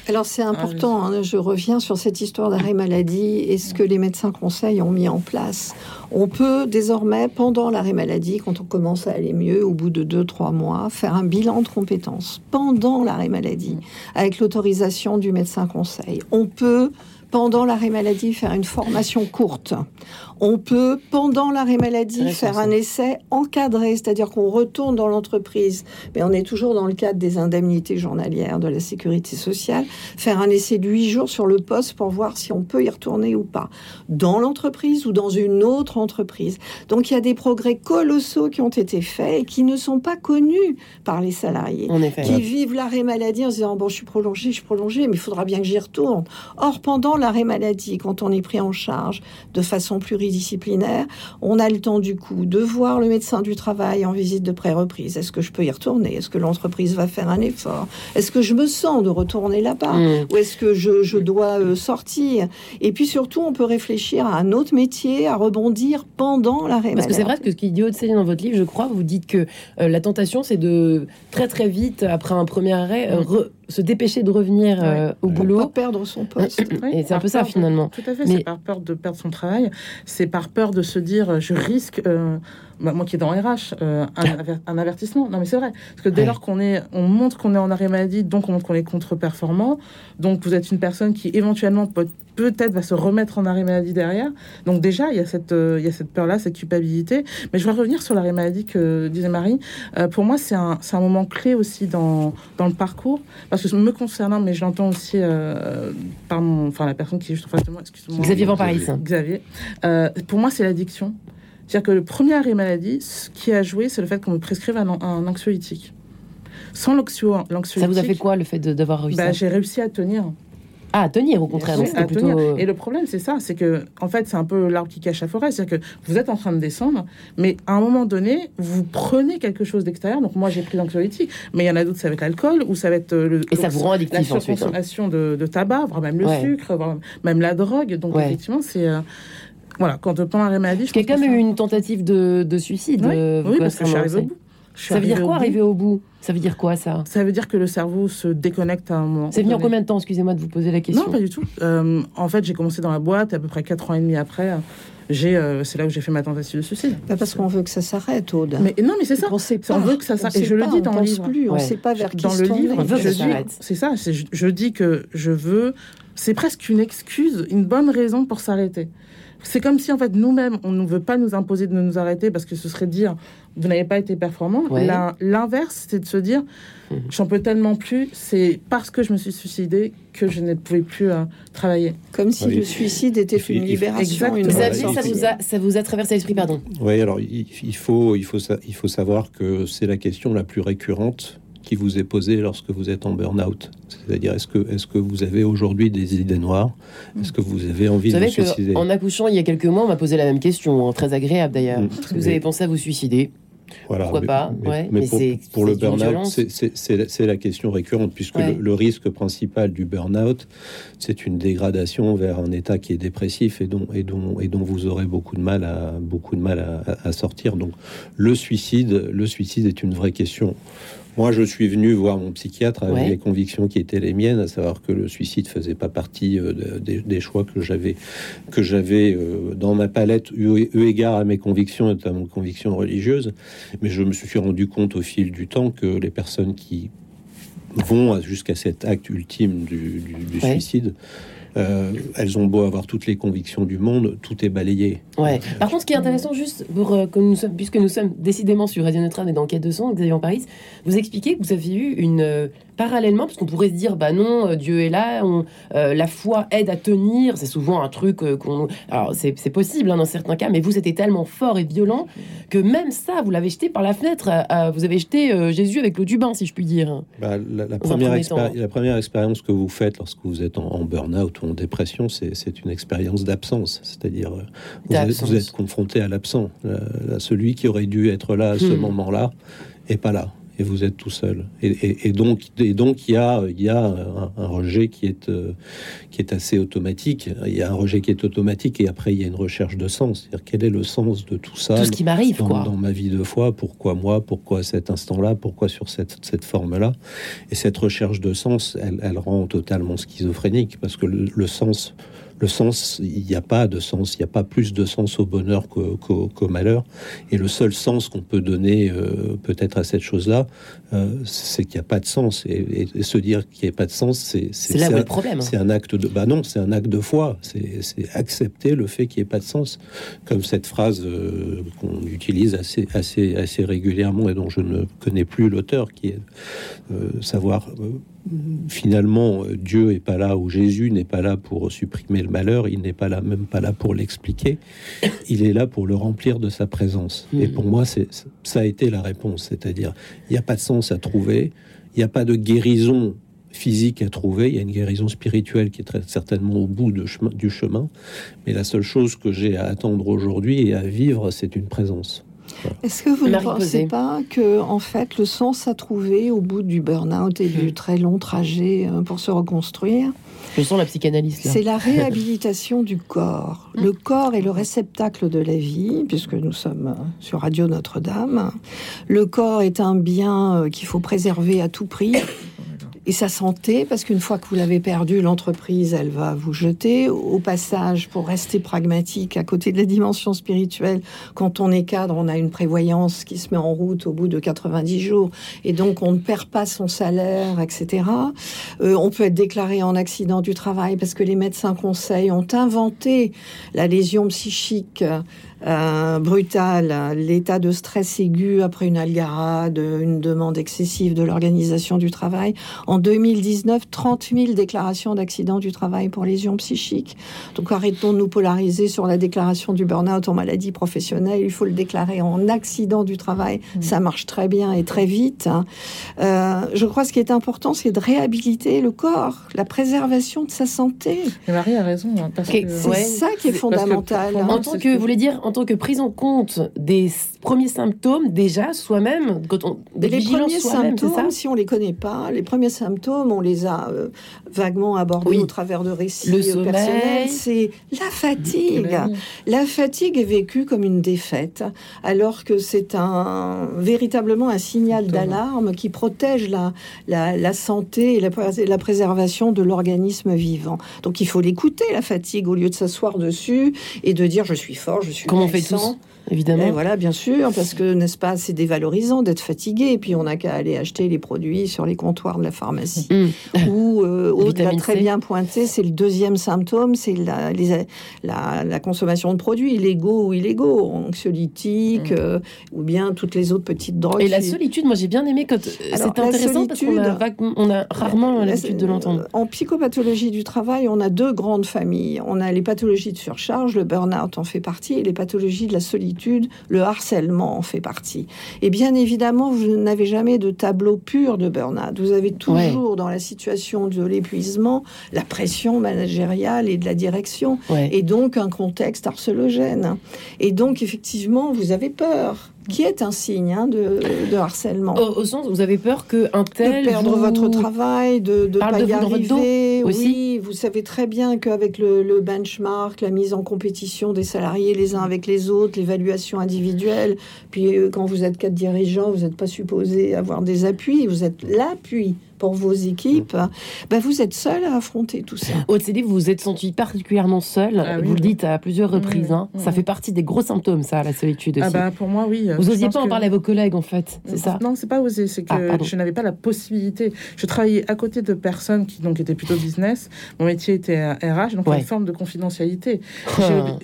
Alors, c'est important, hein, je reviens sur cette histoire d'arrêt maladie et ce que les médecins conseils ont mis en place. On peut désormais, pendant l'arrêt maladie, quand on commence à aller mieux, au bout de 2-3 mois, faire un bilan de compétences pendant l'arrêt maladie, avec l'autorisation du médecin conseil. On peut pendant l'arrêt maladie, faire une formation courte. On peut, pendant l'arrêt maladie, faire un essai encadré, c'est-à-dire qu'on retourne dans l'entreprise, mais on est toujours dans le cadre des indemnités journalières de la sécurité sociale, faire un essai de huit jours sur le poste pour voir si on peut y retourner ou pas, dans l'entreprise ou dans une autre entreprise. Donc il y a des progrès colossaux qui ont été faits et qui ne sont pas connus par les salariés, qui vivent l'arrêt maladie en se disant, bon, je suis prolongé, je suis prolongé, mais il faudra bien que j'y retourne. Or, pendant l'arrêt maladie, quand on est pris en charge de façon pluridisciplinaire, on a le temps du coup de voir le médecin du travail en visite de pré-reprise. Est-ce que je peux y retourner? Est-ce que l'entreprise va faire un effort? Est-ce que je me sens de retourner là-bas? Mm. Ou est-ce que je, dois euh, sortir? Et puis surtout, on peut réfléchir à un autre métier, à rebondir pendant l'arrêt maladie. Parce que c'est vrai que ce qui dit Haute dans votre livre, je crois, vous dites que euh, la tentation, c'est de très très vite, après un premier arrêt, euh, mm se dépêcher de revenir euh, au boulot. Pas perdre son poste. et c'est un peu ça finalement. Tout à fait, c'est par peur de perdre son travail, c'est par peur de se dire je risque, euh, bah, moi qui est dans RH, euh, un, avertissement. Non mais c'est vrai, parce que dès lors qu'on est, on montre qu'on est en arrêt maladie, donc on montre qu'on est contre-performant, donc vous êtes une personne qui éventuellement peut peut-être va se remettre en arrêt maladie derrière. Donc déjà, il y a cette, il y a cette peur-là, cette culpabilité. Mais je vais revenir sur l'arrêt maladie que disait Marie. pour moi, c'est un, un, moment clé aussi dans, dans le parcours parce que me concernant, mais j'entends aussi euh, par mon, enfin la personne qui est juste en face de moi, excusez-moi. Xavier Van Paris. Xavier. Euh, pour moi, c'est l'addiction. C'est-à-dire que le premier arrêt maladie, ce qui a joué, c'est le fait qu'on me prescrive un, un anxiolytique. Sans l'anxiolytique. Ça vous a fait quoi le fait d'avoir réussi bah, J'ai réussi à tenir. Ah, à tenir au contraire. tenir. Euh, Et le problème, c'est ça, c'est que en fait, c'est un peu l'arbre qui cache la forêt. C'est-à-dire que vous êtes en train de descendre, mais à un moment donné, vous prenez quelque chose d'extérieur. Donc moi, j'ai pris l'anxiolytique, mais il y en a d'autres, ça va être l'alcool ou ça va être euh, le, Et ça vous rend addictif la hein. surconsommation de, de, tabac, voire même le sucre, voire même la drogue. Donc effectivement, c'est euh, voilà, quand on prend un maladie, je quand même eu une tentative de, de suicide. Oui, parce que je suis arrivée au bout. Ça veut dire quoi, arriver au bout? Ça veut dire quoi, ça? Ça veut dire que le cerveau se déconnecte à un moment. C'est venu en combien de temps Excusez-moi de vous poser la question? Non, pas du tout. Euh, en fait, j'ai commencé dans la boîte, à peu près 4 ans et demi après. J'ai, euh, c'est là où j'ai fait ma tentative de suicide. Pas parce qu'on veut que ça s'arrête, Aude. Mais non, mais c'est ça. On, sait pas. on veut que ça s'arrête. Et je le dis dans le livre. Plus, on ne sait pas vers dans le livre. Je dis, c'est ça. Je, je dis que je veux. C'est presque une excuse, une bonne raison pour s'arrêter. C'est comme si en fait nous-mêmes on ne veut pas nous imposer de nous arrêter parce que ce serait dire vous n'avez pas été performant. L'inverse, c'est de se dire mhm. j'en peux tellement plus, c'est parce que je me suis suicidé que je ne pouvais plus euh, travailler. Comme si le suicide était une libération. Une ça, vous a, ça vous a traversé l'esprit, pardon Oui, alors il, faut, il, faut, il faut savoir que c'est la question la plus récurrente qui vous est posée lorsque vous êtes en burn-out. C'est-à-dire, est-ce que, est que vous avez aujourd'hui des idées noires? Est-ce que vous avez envie de vous suicider? En accouchant il y a quelques mois, on m'a posé la même question, hein, très agréable d'ailleurs. Mm. Est-ce que vous avez pensé à vous suicider? Voilà, Pourquoi pas Mais, pour, le burn-out, c'est la question récurrente, puisque le, risque principal du burn-out, c'est une dégradation vers un état qui est dépressif et dont, et dont, et dont vous aurez beaucoup de mal, à, beaucoup de mal à, à sortir. Donc le suicide, le suicide est une vraie question. Moi, je suis venu voir mon psychiatre avec les convictions qui étaient les miennes, à savoir que le suicide faisait pas partie euh, des choix que j'avais que j'avais euh, dans ma palette eu, égard à mes convictions, notamment mes convictions religieuses. Mais je me suis rendu compte au fil du temps que les personnes qui vont jusqu'à cet acte ultime du, suicide euh, elles ont beau avoir toutes les convictions du monde, tout est balayé. Ouais. Par contre, ce qui est intéressant, juste pour euh, que nous sommes, puisque nous sommes décidément sur Radio Notre-Dame et dans Quête de son, Xavier en Paris, vous expliquez que vous avez eu une euh, parallèlement, parce qu'on pourrait se dire, bah non, Dieu est là, la foi aide à tenir, c'est souvent un truc qu'on. Alors c'est possible hein, dans certains cas, mais vous c'était tellement fort et violent que même ça, vous l'avez jeté par la fenêtre. vous avez jeté Jésus avec l'eau du bain, si je puis dire. Bah, la, première la, première expérience que vous faites lorsque vous êtes en, en burn-out en dépression, c'est une expérience d'absence. C'est-à-dire, vous, vous, êtes confronté à l'absent. Celui qui aurait dû être là à ce hmm. moment-là est pas là et vous êtes tout seul. Et, donc, et donc, il y a, il y a un, rejet qui est, euh, qui est assez automatique. Il y a un rejet qui est automatique et après, il y a une recherche de sens. C'est-à-dire, quel est le sens de tout ça Tout ce qui m'arrive, dans, quoi. Dans ma vie de foi, pourquoi moi? Pourquoi cet instant-là? Pourquoi sur cette, cette forme-là? Et cette recherche de sens, elle, elle, rend totalement schizophrénique parce que le sens le sens, il n'y a pas de sens, il n'y a pas plus de sens au bonheur qu'au malheur. Et le seul sens qu'on peut donner euh, peut-être à cette chose-là, euh, c'est qu'il n'y a pas de sens. Et, se dire qu'il n'y a pas de sens, c'est là où le problème. C'est un acte de, bah non, c'est un acte de foi. C'est accepter le fait qu'il n'y ait pas de sens, comme cette phrase euh, qu'on utilise assez, assez, assez régulièrement et dont je ne connais plus l'auteur, qui est savoir finalement, euh, Dieu n'est pas là ou Jésus n'est pas là pour supprimer le malheur, il n'est pas là, même pas là pour l'expliquer, il est là pour le remplir de sa présence. Et pour moi, c'est, ça a été la réponse, c'est-à-dire, il n'y a pas de sens à trouver, il n'y a pas de guérison physique à trouver, il y a une guérison spirituelle qui est très certainement au bout de chemin, du chemin, mais la seule chose que j'ai à attendre aujourd'hui et à vivre, c'est une présence. Est-ce que vous ne pensez pas que, en fait, le sens à trouver au bout du burn-out et du hmm. très long trajet euh, pour se reconstruire Je sens la psychanalyse. C'est la réhabilitation du corps. Hmm. Le corps est le réceptacle de la vie, puisque nous sommes euh, sur Radio Notre-Dame. Le corps est un bien euh, qu'il faut préserver à tout prix et sa santé, parce qu'une fois que vous l'avez perdu, l'entreprise, elle va vous jeter. Au passage, pour rester pragmatique, à côté de la dimension spirituelle, quand on est cadre, on a une prévoyance qui se met en route au bout de 90 jours, et donc on ne perd pas son salaire, etc. Euh, on peut être déclaré en accident du travail parce que les médecins conseils ont inventé la lésion psychique euh, brutal, l'état de stress aigu après une algarade, une demande excessive de l'organisation du travail. En 2019, 30 000 déclarations d'accidents du travail pour lésions psychiques. Donc arrêtons de nous polariser sur la déclaration du burn-out en maladie professionnelle. Il faut le déclarer en accident du travail. Mmh. Ça marche très bien et très vite. Hein. Euh, je crois que ce qui est important, c'est de réhabiliter le corps, la préservation de sa santé. Marie a raison. Hein, c'est ça qui est fondamental. en tant que, vous voulez dire, en tant que prise en compte des premiers symptômes, déjà soi-même, quand on des les premiers symptômes, si on les connaît pas, les premiers symptômes, on les a euh, vaguement abordés au travers de récits Le personnels. C'est la fatigue. La fatigue est vécue comme une défaite, alors que c'est un véritablement un signal d'alarme qui protège la, la, santé et la, la préservation de l'organisme vivant. Donc il faut l'écouter la fatigue au lieu de s'asseoir dessus et de dire je suis fort, je suis Comment on fait tous évidemment. voilà, bien sûr, parce que n'est-ce pas, c'est dévalorisant d'être fatigué, et puis on n'a qu'à aller acheter les produits sur les comptoirs de la pharmacie. Mm. Ou euh, Aude l'a très bien pointé, c'est le deuxième symptôme, c'est la, la, consommation de produits illégaux ou illégaux, anxiolytiques, mm. euh, ou bien toutes les autres petites drogues. Et la solitude, moi j'ai bien aimé quand euh, c'est intéressant parce qu'on a, on a rarement l'habitude de l'entendre. En psychopathologie du travail, on a deux grandes familles. On a les pathologies de surcharge, le burn-out en fait partie, et les pathologies de la solitude le harcèlement en fait partie. Et bien évidemment, vous n'avez jamais de tableau pur de burn-out. Vous avez toujours dans la situation de l'épuisement la pression managériale et de la direction, et donc un contexte harcelogène. Et donc effectivement, vous avez peur qui est un signe hein, de, harcèlement. Au, sens où vous avez peur que un tel de perdre votre travail, de ne pas y arriver. Oui, vous savez très bien qu'avec le, le, benchmark, la mise en compétition des salariés les uns avec les autres, l'évaluation individuelle, puis euh, quand vous êtes quatre dirigeants, vous n'êtes pas supposé avoir des appuis, vous êtes l'appui pour vos équipes, ben vous êtes seul à affronter tout ça. Au CD, vous vous êtes senti particulièrement seul. Ah vous le dites à plusieurs reprises. Hein. Ça fait partie des gros symptômes, ça, la solitude ah aussi. Ah pour moi, oui. Vous n'osiez pas en parler à vos collègues, en fait, c'est ça? Non, c'est pas oser. C'est que ah, je n'avais pas la possibilité. Je travaillais à côté de personnes qui donc étaient plutôt business. Mon métier était RH, donc une forme de confidentialité.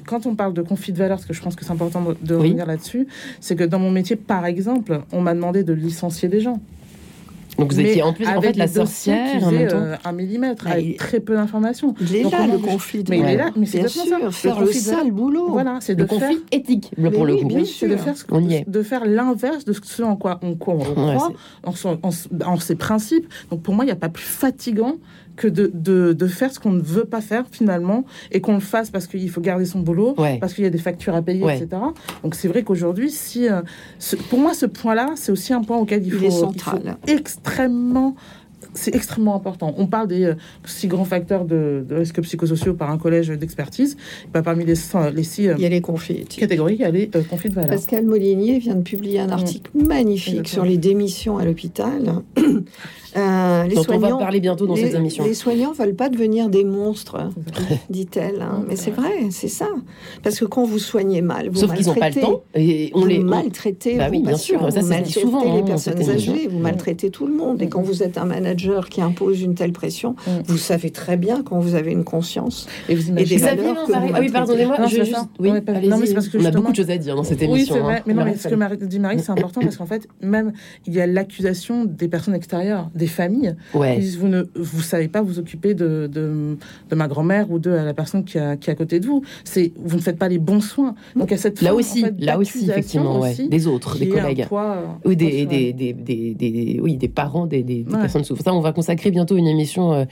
Quand on parle de conflit de valeur, parce que je pense que c'est important de, revenir là-dessus, c'est que dans mon métier, par exemple, on m'a demandé de licencier des gens. Donc vous Mais étiez en plus en avec fait la sorcière en faisaient, même temps. euh, un millimètre, Bah, avec il- très peu d'informations. Il est Donc, là, le conflit de Mais il est là, mais c'est ça. faire le sale boulot. Voilà, c'est de faire conflit éthique, le- pour le oui, coup. c'est de sûr. faire, de l'inverse de ce en quoi on, croit, en ses principes. Donc pour moi, il n'y a pas plus fatigant que de, de, de faire ce qu'on ne veut pas faire finalement et qu'on le fasse parce qu'il faut garder son boulot, Ouais. parce qu'il y a des factures à payer, Ouais. etc. Donc c'est vrai qu'aujourd'hui, si euh, ce- pour moi, ce point-là, c'est aussi un point auquel il Il faut, il faut central. extrêmement c'est extrêmement important. On parle des euh, six grands facteurs de, de risques psychosociaux par un collège d'expertise. Bah, parmi les, les six euh, Il y a les conflits catégories, il y a les euh, conflits de valeurs. Pascal Molinier vient de publier un article magnifique Exactement. sur les démissions à l'hôpital. Euh, les Dont on va soignants, parler bientôt dans les, cette émission. les soignants veulent pas devenir des monstres, dit-elle. hein. Mais c'est vrai, c'est ça. Parce que quand vous soignez mal, vous Sauf qu'ils n'ont pas le temps et on vous les maltraitez Bah vos oui, bien patients, sûr, ça, vous maltraitez souvent, hein, les dans personnes âgées, vous maltraitez tout le monde. Et quand vous êtes un manager qui impose une telle pression, Mm. vous savez très bien quand vous avez une conscience. Et vous Et imaginez des Xavier valeurs que vous Ah oui, pardonnez-moi. Oui, non, mais parce que On a beaucoup de choses à dire dans cette Oui, émission. c'est vrai. hein. Mais non, mais ce que dit Marie, c'est important parce qu'en fait, même il y a l'accusation des personnes extérieures, des familles. Ouais. Ils disent, vous ne vous savez pas vous occuper de, de, de ma grand-mère ou de la personne qui, a, qui est à côté de vous. C'est vous ne faites pas les bons soins. Donc a cette Là forme, aussi, en fait, là aussi, effectivement, ouais. des autres, des collègues. poids, Ou des, des, des, des, oui, des parents, des, des, Ouais. personnes souffrantes. Ça, on va consacrer bientôt une émission euh,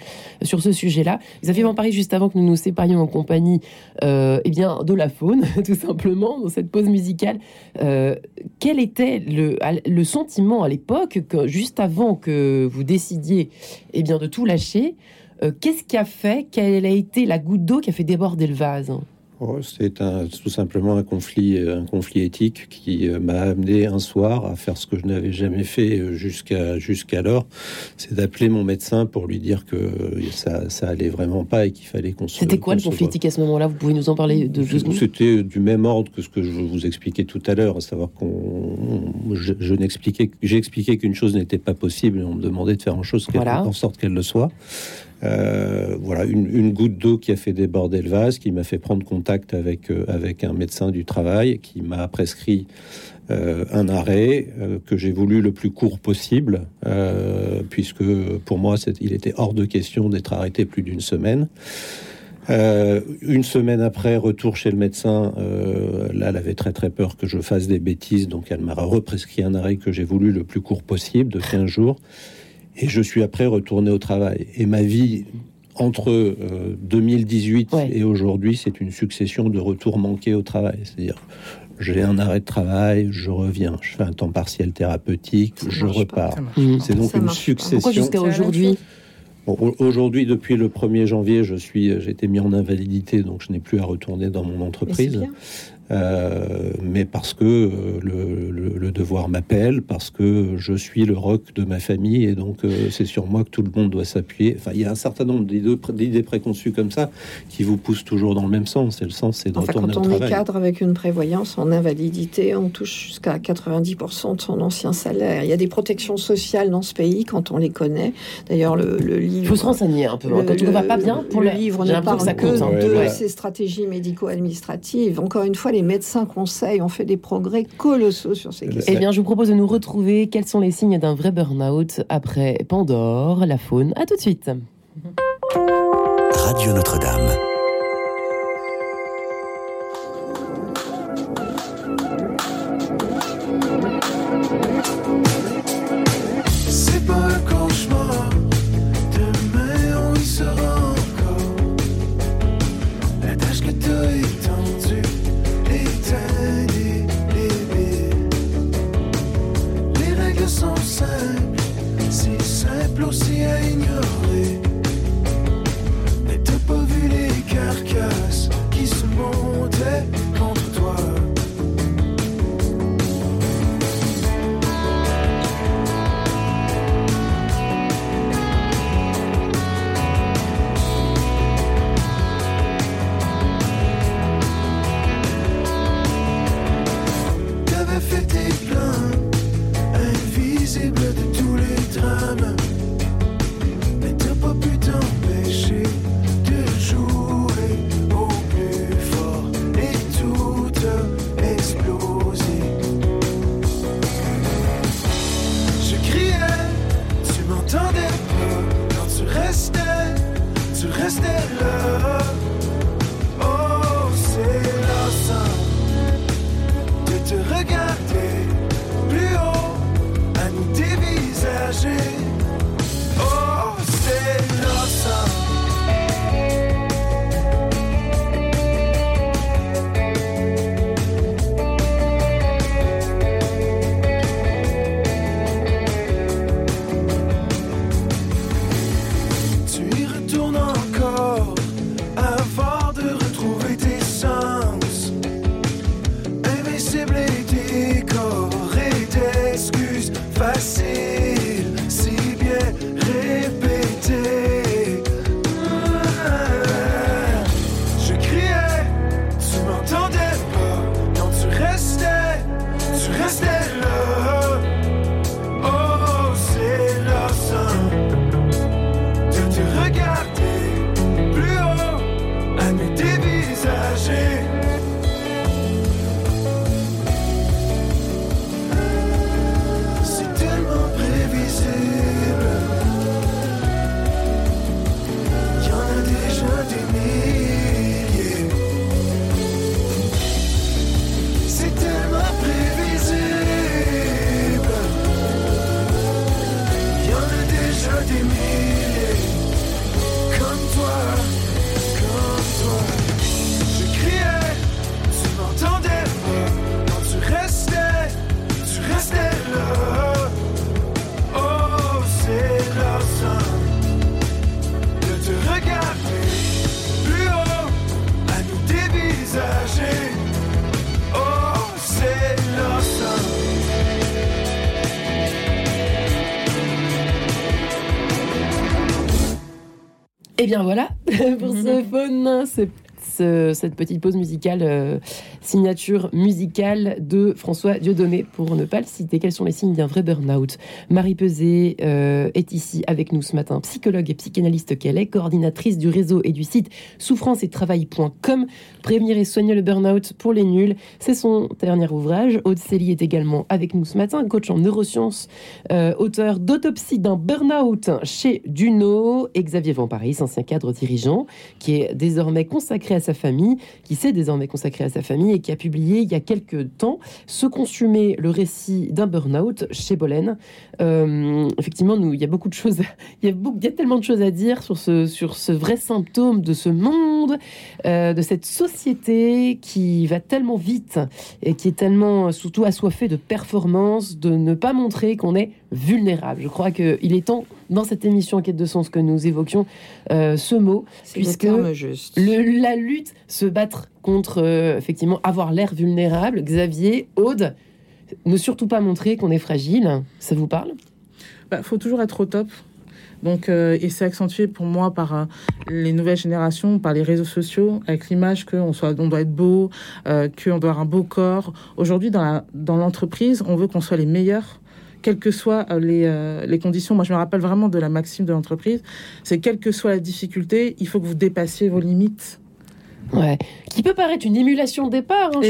sur ce sujet-là. Xavier Vampari, juste avant que nous nous séparions en compagnie euh, eh bien, de la faune, tout simplement, dans cette pause musicale, euh, quel était le, le sentiment à l'époque, que, juste avant que vous décidiez eh bien, de tout lâcher. Euh, Qu'est-ce qui a fait Quelle a été la goutte d'eau qui a fait déborder le vase? Oh, c'est un- tout simplement un conflit, un conflit éthique qui euh, m'a amené un soir à faire ce que je n'avais jamais fait euh, jusqu'à jusqu'alors, c'est d'appeler mon médecin pour lui dire que euh, ça, ça allait vraiment pas et qu'il fallait qu'on se. C'était quoi le conflit éthique à ce moment-là? Vous pouvez nous en parler de C'était du même ordre que ce que je vous expliquais tout à l'heure, à savoir qu'on, je, je n'expliquais, j'ai expliqué qu'une chose n'était pas possible et on me demandait de faire en chose Voilà. en sorte qu'elle le soit. Euh, voilà, une, goutte d'eau qui a fait déborder le vase, qui m'a fait prendre contact avec, euh, avec un médecin du travail, qui m'a prescrit euh, un arrêt que j'ai voulu le plus court possible, puisque pour moi, il était hors de question d'être arrêté plus d'une semaine. Une semaine après, retour chez le médecin. là, elle avait très très peur que je fasse des bêtises, donc elle m'a represcrit un arrêt que j'ai voulu le plus court possible, de 15 jours. Et je suis après retourné au travail. Et ma vie entre euh, 2018 Ouais. et aujourd'hui, c'est une succession de retours manqués au travail. C'est-à-dire, j'ai un arrêt de travail, je reviens, je fais un temps partiel thérapeutique, Ça je repars. C'est donc Ça une succession. Pourquoi jusqu'à aujourd'hui. Bon, Aujourd'hui, depuis le 1er janvier, je suis, j'ai été mis en invalidité, donc je n'ai plus à retourner dans mon entreprise. Euh, mais parce que euh, le, le- le devoir m'appelle, parce que je suis le roc de ma famille, et donc euh, c'est sur moi que tout le monde doit s'appuyer. Enfin, il y a un certain nombre d'idées préconçues comme ça qui vous poussent toujours dans le même sens. Et le sens, c'est de Enfin, retourner quand au on est cadre avec une prévoyance en invalidité, on touche jusqu'à 90% de son ancien salaire. Il y a des protections sociales dans ce pays quand on les connaît. D'ailleurs, le, le livre. Il faut se renseigner un peu. hein. le- Quand on ne va pas bien, pour le le, livre ne parle que ça que compte. hein. de Ouais. ces stratégies médico-administratives. Encore une fois, les médecins conseils ont fait des progrès colossaux sur ces questions. Eh bien, je vous propose de nous retrouver. Quels sont les signes d'un vrai burn-out après Pandore, la faune À tout de suite. Radio Notre-Dame. Simples aussi à bien voilà pour ce c'est cette petite pause musicale, euh, signature musicale de François Dieudonné, pour ne pas le citer. Quels sont les signes d'un vrai burn-out? Marie Pesé euh, est ici avec nous ce matin, psychologue et psychanalyste qu'elle est, coordinatrice du réseau et du site souffrance et travail.com. Prévenir et soigner le burn-out pour les nuls, c'est son dernier ouvrage. Aude Célie est également avec nous ce matin, coach en neurosciences, euh, auteur d'autopsie d'un burn-out chez Duno, et Xavier Paris, ancien cadre dirigeant, qui est désormais consacré à sa famille, qui s'est désormais consacré à sa famille qui a publié il y a quelques temps Se consumer le récit d'un burn-out chez Bollen. Euh, effectivement, nous, il y a beaucoup de choses, il y a, il y a tellement de choses à dire sur ce, sur ce vrai symptôme de ce monde, euh, de cette société qui va tellement vite et qui est tellement surtout assoiffée de performance, de ne pas montrer qu'on est vulnérable. Je crois qu'il est temps, dans cette émission Quête de sens, que nous évoquions euh, ce mot, puisque le, la lutte, se battre contre, euh, effectivement, avoir l'air vulnérable. Xavier, Aude, ne surtout pas montrer qu'on est fragile, ça vous parle? Il bah, faut toujours être au top. Donc, euh, et c'est accentué pour moi par les nouvelles générations, par les réseaux sociaux, avec l'image qu'on on doit être beau, qu'on doit avoir un beau corps. Aujourd'hui, dans l'entreprise, on veut qu'on soit les meilleurs quelles que soient euh, euh, les, conditions. Moi, je me rappelle vraiment de la maxime de l'entreprise, c'est quelle que soit la difficulté, il faut que vous dépassiez vos limites. Ouais. Qui peut paraître une émulation au départ. Hein.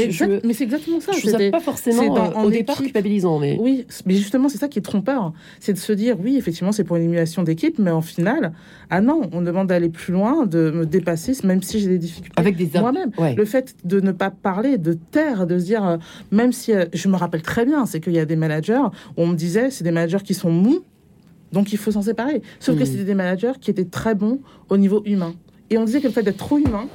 mais c'est exactement ça. Je ne pas forcément euh, au départ culpabilisant. Mais... Oui, mais justement, c'est ça qui est trompeur. C'est de se dire, oui, effectivement, c'est pour une émulation d'équipe, mais en final, ah non, on demande d'aller plus loin, de me dépasser, même si j'ai des difficultés. Avec des Moi-même. Le fait de ne pas parler, de taire, de se dire, euh, même si. Euh, je me rappelle très bien, c'est qu'il y a des managers où on me disait, c'est des managers qui sont mous, donc il faut s'en séparer. Sauf que hmm. c'était des managers qui étaient très bons au niveau humain. Et on disait que le fait d'être trop humain,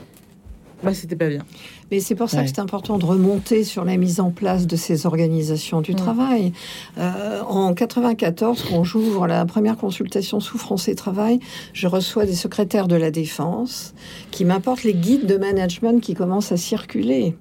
bah, c'était pas bien. Mais c'est pour ça que c'est important de remonter sur la mise en place de ces organisations du travail. Euh, en 94, quand j'ouvre la première consultation souffrance et travail, je reçois des secrétaires de la défense qui m'apportent les guides de management qui commencent à circuler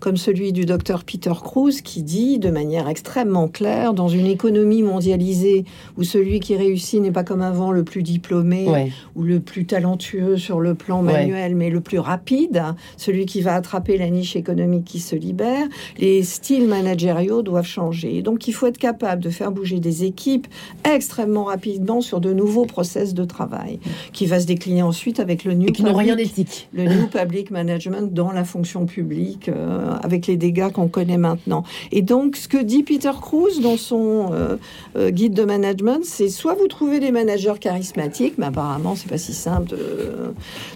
comme celui du docteur Peter Cruz qui dit de manière extrêmement claire, dans une économie mondialisée où celui qui réussit n'est pas comme avant le plus diplômé ou le plus talentueux sur le plan manuel, mais le plus rapide, celui qui va attraper la niche économique qui se libère, les styles managériaux doivent changer. donc il faut être capable de faire bouger des équipes extrêmement rapidement sur de nouveaux process de travail, qui va se décliner ensuite avec le new, rien d'éthique. le new public management dans la fonction publique. Euh, euh, avec les dégâts qu'on connaît maintenant. Et donc, ce que dit Peter Cruz dans son euh, euh, guide de management, c'est soit vous trouvez des managers charismatiques, mais apparemment c'est pas si simple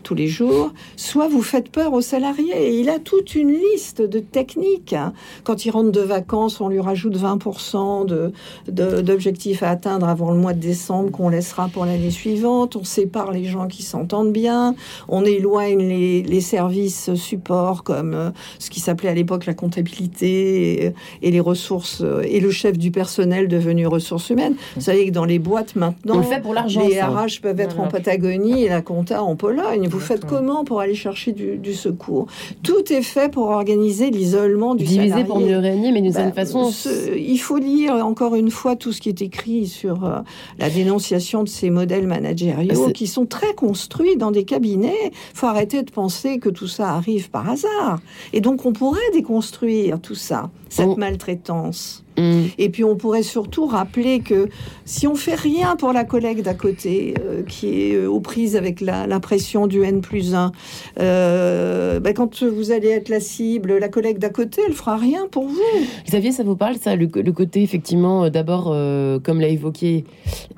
tous les jours, soit vous faites peur aux salariés. Il a toute une liste de techniques. Hein. Quand il rentre de vacances, on lui rajoute 20% de, d'objectifs à atteindre avant le mois de décembre qu'on laissera pour l'année suivante. On sépare les gens qui s'entendent bien. On éloigne les, les services support comme ce qui s'appelait à l'époque la comptabilité et, les ressources euh, et le chef du personnel devenu ressources humaines. Vous savez que dans les boîtes maintenant, On le fait pour l'argent, les RH peuvent être en Patagonie et la compta en Pologne. Vous faites comment pour aller chercher du, secours? Tout est fait pour organiser l'isolement du Diviser pour mieux régner, mais d'une certaine bah, façon. il faut lire encore une fois tout ce qui est écrit sur euh, la dénonciation de ces modèles managériaux qui sont très construits dans des cabinets. Il faut arrêter de penser que tout ça arrive par hasard. Et donc on pourrait déconstruire tout ça, cette maltraitance. Mm. Et puis on pourrait surtout rappeler que si on fait rien pour la collègue d'à côté, euh, qui est euh, aux prises avec la, pression du N plus 1, euh, ben, quand vous allez être la cible, la collègue d'à côté, elle fera rien pour vous. Xavier, ça vous parle, ça, le, côté effectivement, d'abord, comme l'a évoqué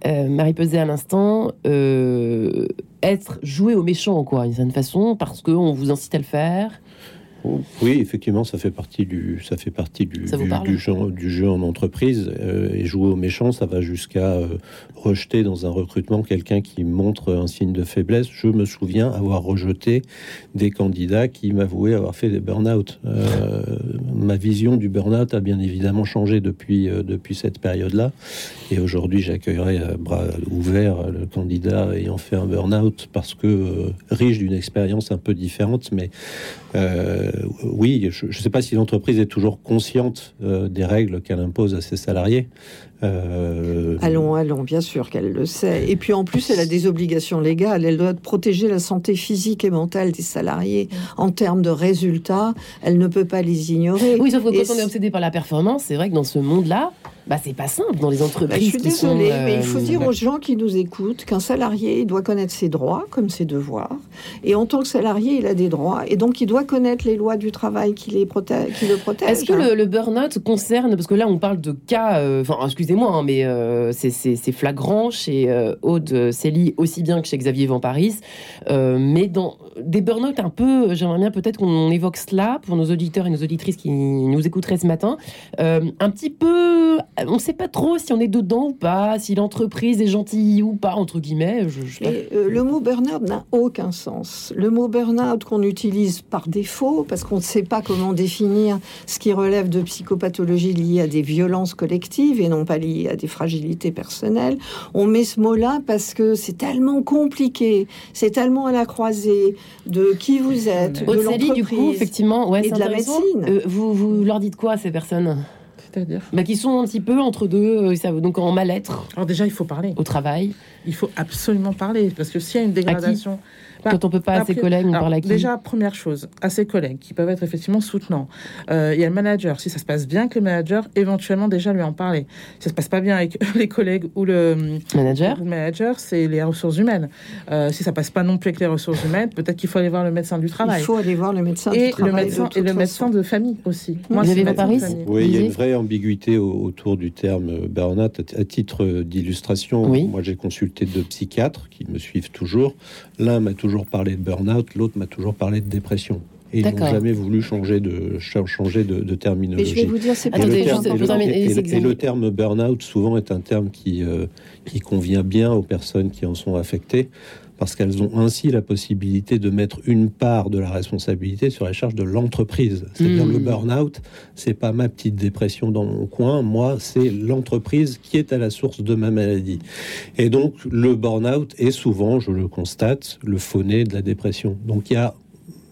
Marie Peset à l'instant, être joué au méchant, quoi, d'une certaine façon, parce qu'on vous incite à le faire oui, effectivement, ça fait partie du, ça fait partie du, du, jeu, du, jeu, en entreprise. Euh, et jouer au méchant, ça va jusqu'à euh, rejeter dans un recrutement quelqu'un qui montre un signe de faiblesse. Je me souviens avoir rejeté des candidats qui m'avouaient avoir fait des burn-out. Euh, ma vision du burn-out a bien évidemment changé depuis, depuis cette période-là. Et aujourd'hui, j'accueillerai à bras ouverts le candidat ayant fait un burn-out parce que riche d'une expérience un peu différente, mais oui, je ne sais pas si l'entreprise est toujours consciente des règles qu'elle impose à ses salariés. Euh... Allons, allons, bien sûr qu'elle le sait. Et puis en plus, elle a des obligations légales. Elle doit protéger la santé physique et mentale des salariés en termes de résultats. Elle ne peut pas les ignorer. Oui, sauf que quand on est obsédé par la performance, c'est vrai que dans ce monde-là, bah, c'est pas simple dans les entreprises. Je suis désolée, mais il faut euh, dire aux gens qui nous écoutent qu'un salarié doit connaître ses droits comme ses devoirs. Et en tant que salarié, il a des droits. Et donc, il doit connaître les lois du travail qui, les qui le protègent. Est-ce que le, burn-out concerne, parce que là, on parle de cas, euh, enfin, excusez-moi, hein, mais euh, c'est flagrant chez Aude Célie, aussi bien que chez Xavier Paris. mais dans des burn-out un peu, j'aimerais bien peut-être qu'on évoque cela pour nos auditeurs et nos auditrices qui nous écouteraient ce matin. un petit peu on ne sait pas trop si on est dedans ou pas, si l'entreprise est gentille ou pas, entre guillemets. Euh, le mot burn-out n'a aucun sens. Le mot burn-out qu'on utilise par défaut, parce qu'on ne sait pas comment définir ce qui relève de psychopathologie liée à des violences collectives et non pas liées à des fragilités personnelles, on met ce mot-là parce que c'est tellement compliqué, c'est tellement à la croisée de qui vous êtes, de l'entreprise, du coup, effectivement, et de la médecine. Euh, vous, vous leur dites quoi à ces personnes? C'est-à-dire bah, Qui sont un petit peu entre deux, euh, donc en mal-être. Alors déjà, il faut parler. Au travail. Il faut absolument parler, parce que s'il y a une dégradation... Bah, Quand on peut pas à ses collègues, on parle à qui Déjà, première chose, à ses collègues, qui peuvent être effectivement soutenants. Euh, il y a le manager. Si ça se passe bien avec le manager, éventuellement déjà lui en parler. Si ça se passe pas bien avec les collègues ou le manager, le manager, c'est les ressources humaines. Euh, si ça passe pas non plus avec les ressources humaines, peut-être qu'il faut aller voir le médecin du travail. Il faut aller voir le médecin et du travail. Le médecin, et le médecin de famille aussi. Moi, Vous avez Paris Oui, il y a une vraie ambiguïté autour du terme burn-out. À titre d'illustration, moi j'ai consulté deux psychiatres qui me suivent toujours. L'un m'a toujours parlé de burn-out l'autre m'a toujours parlé de dépression. Et ils n'ont jamais voulu changer de, changer de, terminologie. Et je vais vous dire, c'est et, le terme burn-out, souvent, est un terme qui, euh, qui convient bien aux personnes qui en sont affectées, parce qu'elles ont ainsi la possibilité de mettre une part de la responsabilité sur la charge de l'entreprise. C'est-à-dire le hmm. burn-out, c'est pas ma petite dépression dans mon coin, moi, c'est l'entreprise qui est à la source de ma maladie. Et donc, le burn-out est souvent, je le constate, le fauné de la dépression. Donc, il y a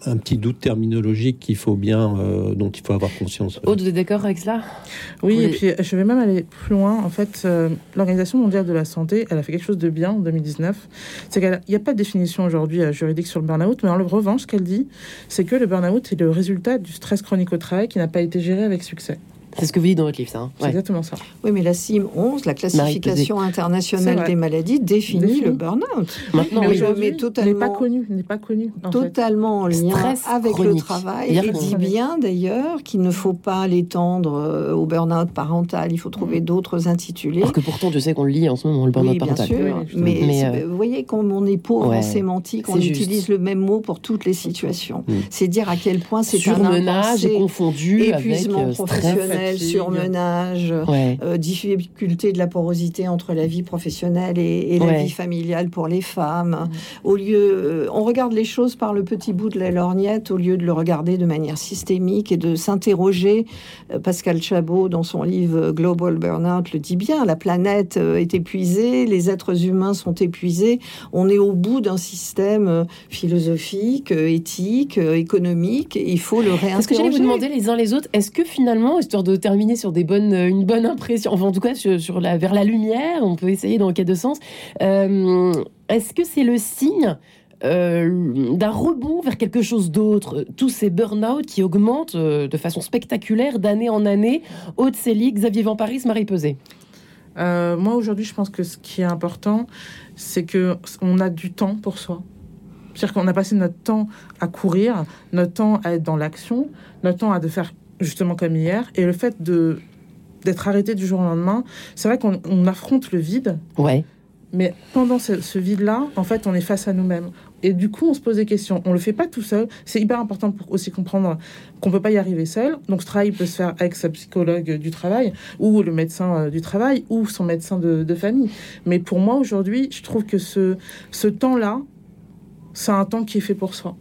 un petit doute terminologique qu'il faut bien, euh, dont il faut avoir conscience. Aude, vous êtes d'accord avec cela? Oui, et puis je vais même aller plus loin. En fait, euh, l'Organisation mondiale de la santé, elle a fait quelque chose de bien en 2019. C'est qu'il n'y a pas de définition aujourd'hui euh, juridique sur le burn-out, mais en revanche, ce qu'elle dit, c'est que le burn-out est le résultat du stress chronique au travail qui n'a pas été géré avec succès. C'est ce que vous dites dans votre livre, ça. Hein. C'est exactement ça. Oui, mais la CIM 11, la classification internationale des maladies, définit, le burn-out. Maintenant, mais, mais totalement, n'est pas connu, n'est pas connu. totalement en lien avec le travail. Et dit bien d'ailleurs qu'il ne faut pas l'étendre euh, au burn-out parental. Il faut trouver d'autres intitulés. Alors que pourtant, je sais qu'on le lit en ce moment, le burn-out oui, bien parental. Sûr, mais, mais euh, vous voyez, comme on est pauvre en sémantique, on utilise le même mot pour toutes les situations. Mm. C'est dire à quel point c'est un impensé, confondu épuisement avec, euh, surmenage, euh, difficulté de la porosité entre la vie professionnelle et, la vie familiale pour les femmes. Au lieu, euh, on regarde les choses par le petit bout de la lorgnette au lieu de le regarder de manière systémique et de s'interroger. Euh, Pascal Chabot, dans son livre Global Burnout, le dit bien. La planète est épuisée, les êtres humains sont épuisés. On est au bout d'un système philosophique, éthique, économique. Et il faut le réinterroger. Est-ce que j'allais vous demander les uns les autres, est-ce que finalement, histoire de terminer sur des bonnes, euh, une bonne impression, enfin en tout cas sur, la, vers la lumière, on peut essayer dans le cas de sens. Euh, est-ce que c'est le signe euh, d'un rebond vers quelque chose d'autre? Tous ces burn-out qui augmentent de façon spectaculaire d'année en année. Haute Célie, Xavier Paris, Marie Pesé. moi, aujourd'hui, je pense que ce qui est important, c'est que on a du temps pour soi. C'est-à-dire qu'on a passé notre temps à courir, notre temps à être dans l'action, notre temps à de faire justement comme hier. Et le fait de d'être arrêté du jour au lendemain, c'est vrai qu'on affronte le vide. Ouais. Mais pendant ce, vide-là, en fait, on est face à nous-mêmes. Et du coup, on se pose des questions. On le fait pas tout seul. C'est hyper important pour aussi comprendre qu'on peut pas y arriver seul. Donc, ce travail peut se faire avec sa psychologue du travail, ou le médecin euh, du travail, ou son médecin de, de famille. Mais pour moi, aujourd'hui, je trouve que ce, ce temps-là, c'est un temps qui est fait pour soi.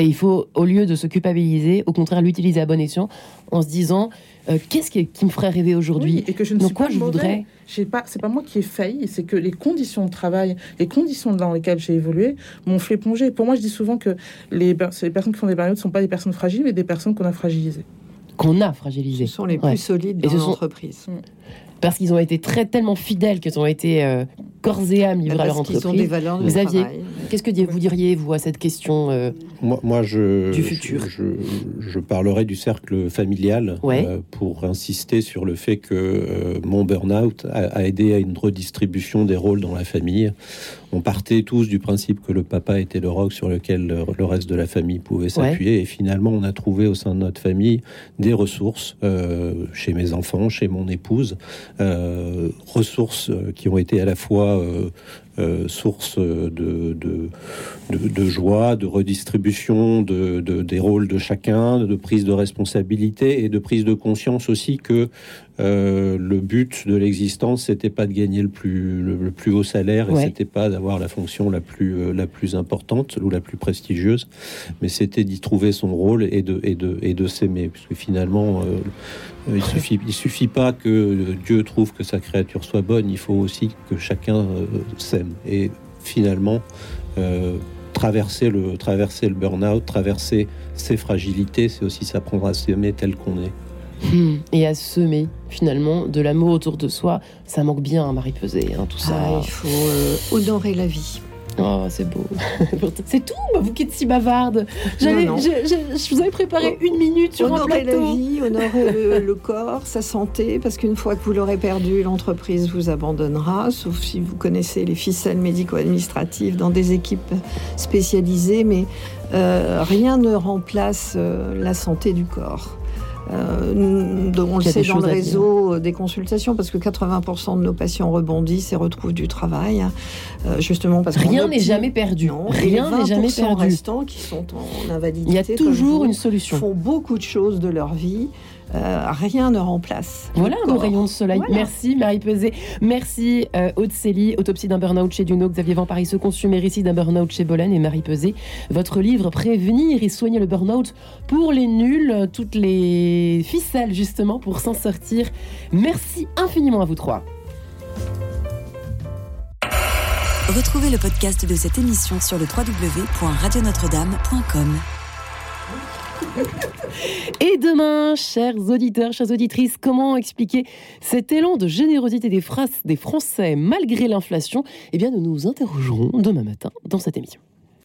Et il faut, au lieu de se culpabiliser, au contraire l'utiliser à bon escient en se disant euh, qu'est-ce qui, qui me ferait rêver aujourd'hui Oui, et que je ne suis quoi pas je mauvais. voudrais J'ai pas, c'est pas moi qui ai failli, c'est que les conditions de travail, les conditions dans lesquelles j'ai évolué m'ont fait plonger. Pour moi, je dis souvent que les, per- les personnes qui font des burn-out ne sont pas des personnes fragiles, mais des personnes qu'on a fragilisées. Qu'on a fragilisé. Ce sont les Ouais. plus solides dans sont- l'entreprise. Parce qu'ils ont été très tellement fidèles qu'ils ont été euh, corps et âme livrés à leur entreprise. des valeurs de Xavier, qu'est-ce que vous diriez, vous, à cette question euh, Moi, moi, je, Du futur. Je, je, je parlerai du cercle familial Ouais. euh, pour insister sur le fait que euh, mon burn-out a, a aidé à une redistribution des rôles dans la famille. On partait tous du principe que le papa était le roc sur lequel le, le reste de la famille pouvait s'appuyer. Et finalement, on a trouvé au sein de notre famille des ressources euh, chez mes enfants, chez mon épouse, euh, ressources qui ont été à la fois euh, euh, source de, joie, de redistribution de, de- des rôles de chacun, de prise de responsabilité et de prise de conscience aussi que euh, le but de l'existence, c'était pas de gagner le plus, le, le plus haut salaire et Ouais. c'était pas d'avoir la fonction la plus, euh, la plus importante ou la plus prestigieuse, mais c'était d'y trouver son rôle et de, et de, et de s'aimer. Puisque finalement, euh, il suffit, il suffit pas que Dieu trouve que sa créature soit bonne, il faut aussi que chacun euh, s'aime. Et finalement, traverser le, traverser le burn-out, traverser ses fragilités, c'est aussi s'apprendre à s'aimer tel qu'on est. Hmm. et à semer finalement de l'amour autour de soi Ça manque bien, hein, Marie Pesé, hein, tout ça. Ah, il faut euh, honorer la vie. Oh, c'est beau. c'est tout, bah, vous qui êtes si bavarde. J'avais- je, je- je vous avais préparé une minute sur un Honorer la plateau. vie, honorer le, le corps, sa santé, parce qu'une fois que vous l'aurez perdu, l'entreprise vous abandonnera, sauf si vous connaissez les ficelles médico-administratives dans des équipes spécialisées, mais euh, rien ne remplace euh, la santé du corps. Euh, on le sait dans le réseau des consultations, parce que 80% de nos patients rebondissent et retrouvent du travail, euh, justement parce Rien n'est jamais perdu. Non, Rien n'est jamais 20% perdu. restants qui sont en invalidité. Il y a toujours une solution. font beaucoup de choses de leur vie. Euh, rien ne remplace. Voilà un rayon de soleil. Voilà. Merci Marie Pesé. Merci euh, Aude Célie, Autopsie d'un burn-out chez Duno, Xavier Van Paris, Se consumer récit d'un burn-out chez Bolène et Marie Pesé. Votre livre Prévenir et soigner le burn-out pour les nuls, toutes les ficelles justement pour s'en sortir. Merci infiniment à vous trois. Retrouvez le podcast de cette émission sur le www.radionotre-dame.com. Et demain, chers auditeurs, chères auditrices, comment expliquer cet élan de générosité des, des Français malgré l'inflation? Eh bien, nous nous interrogerons demain matin dans cette émission.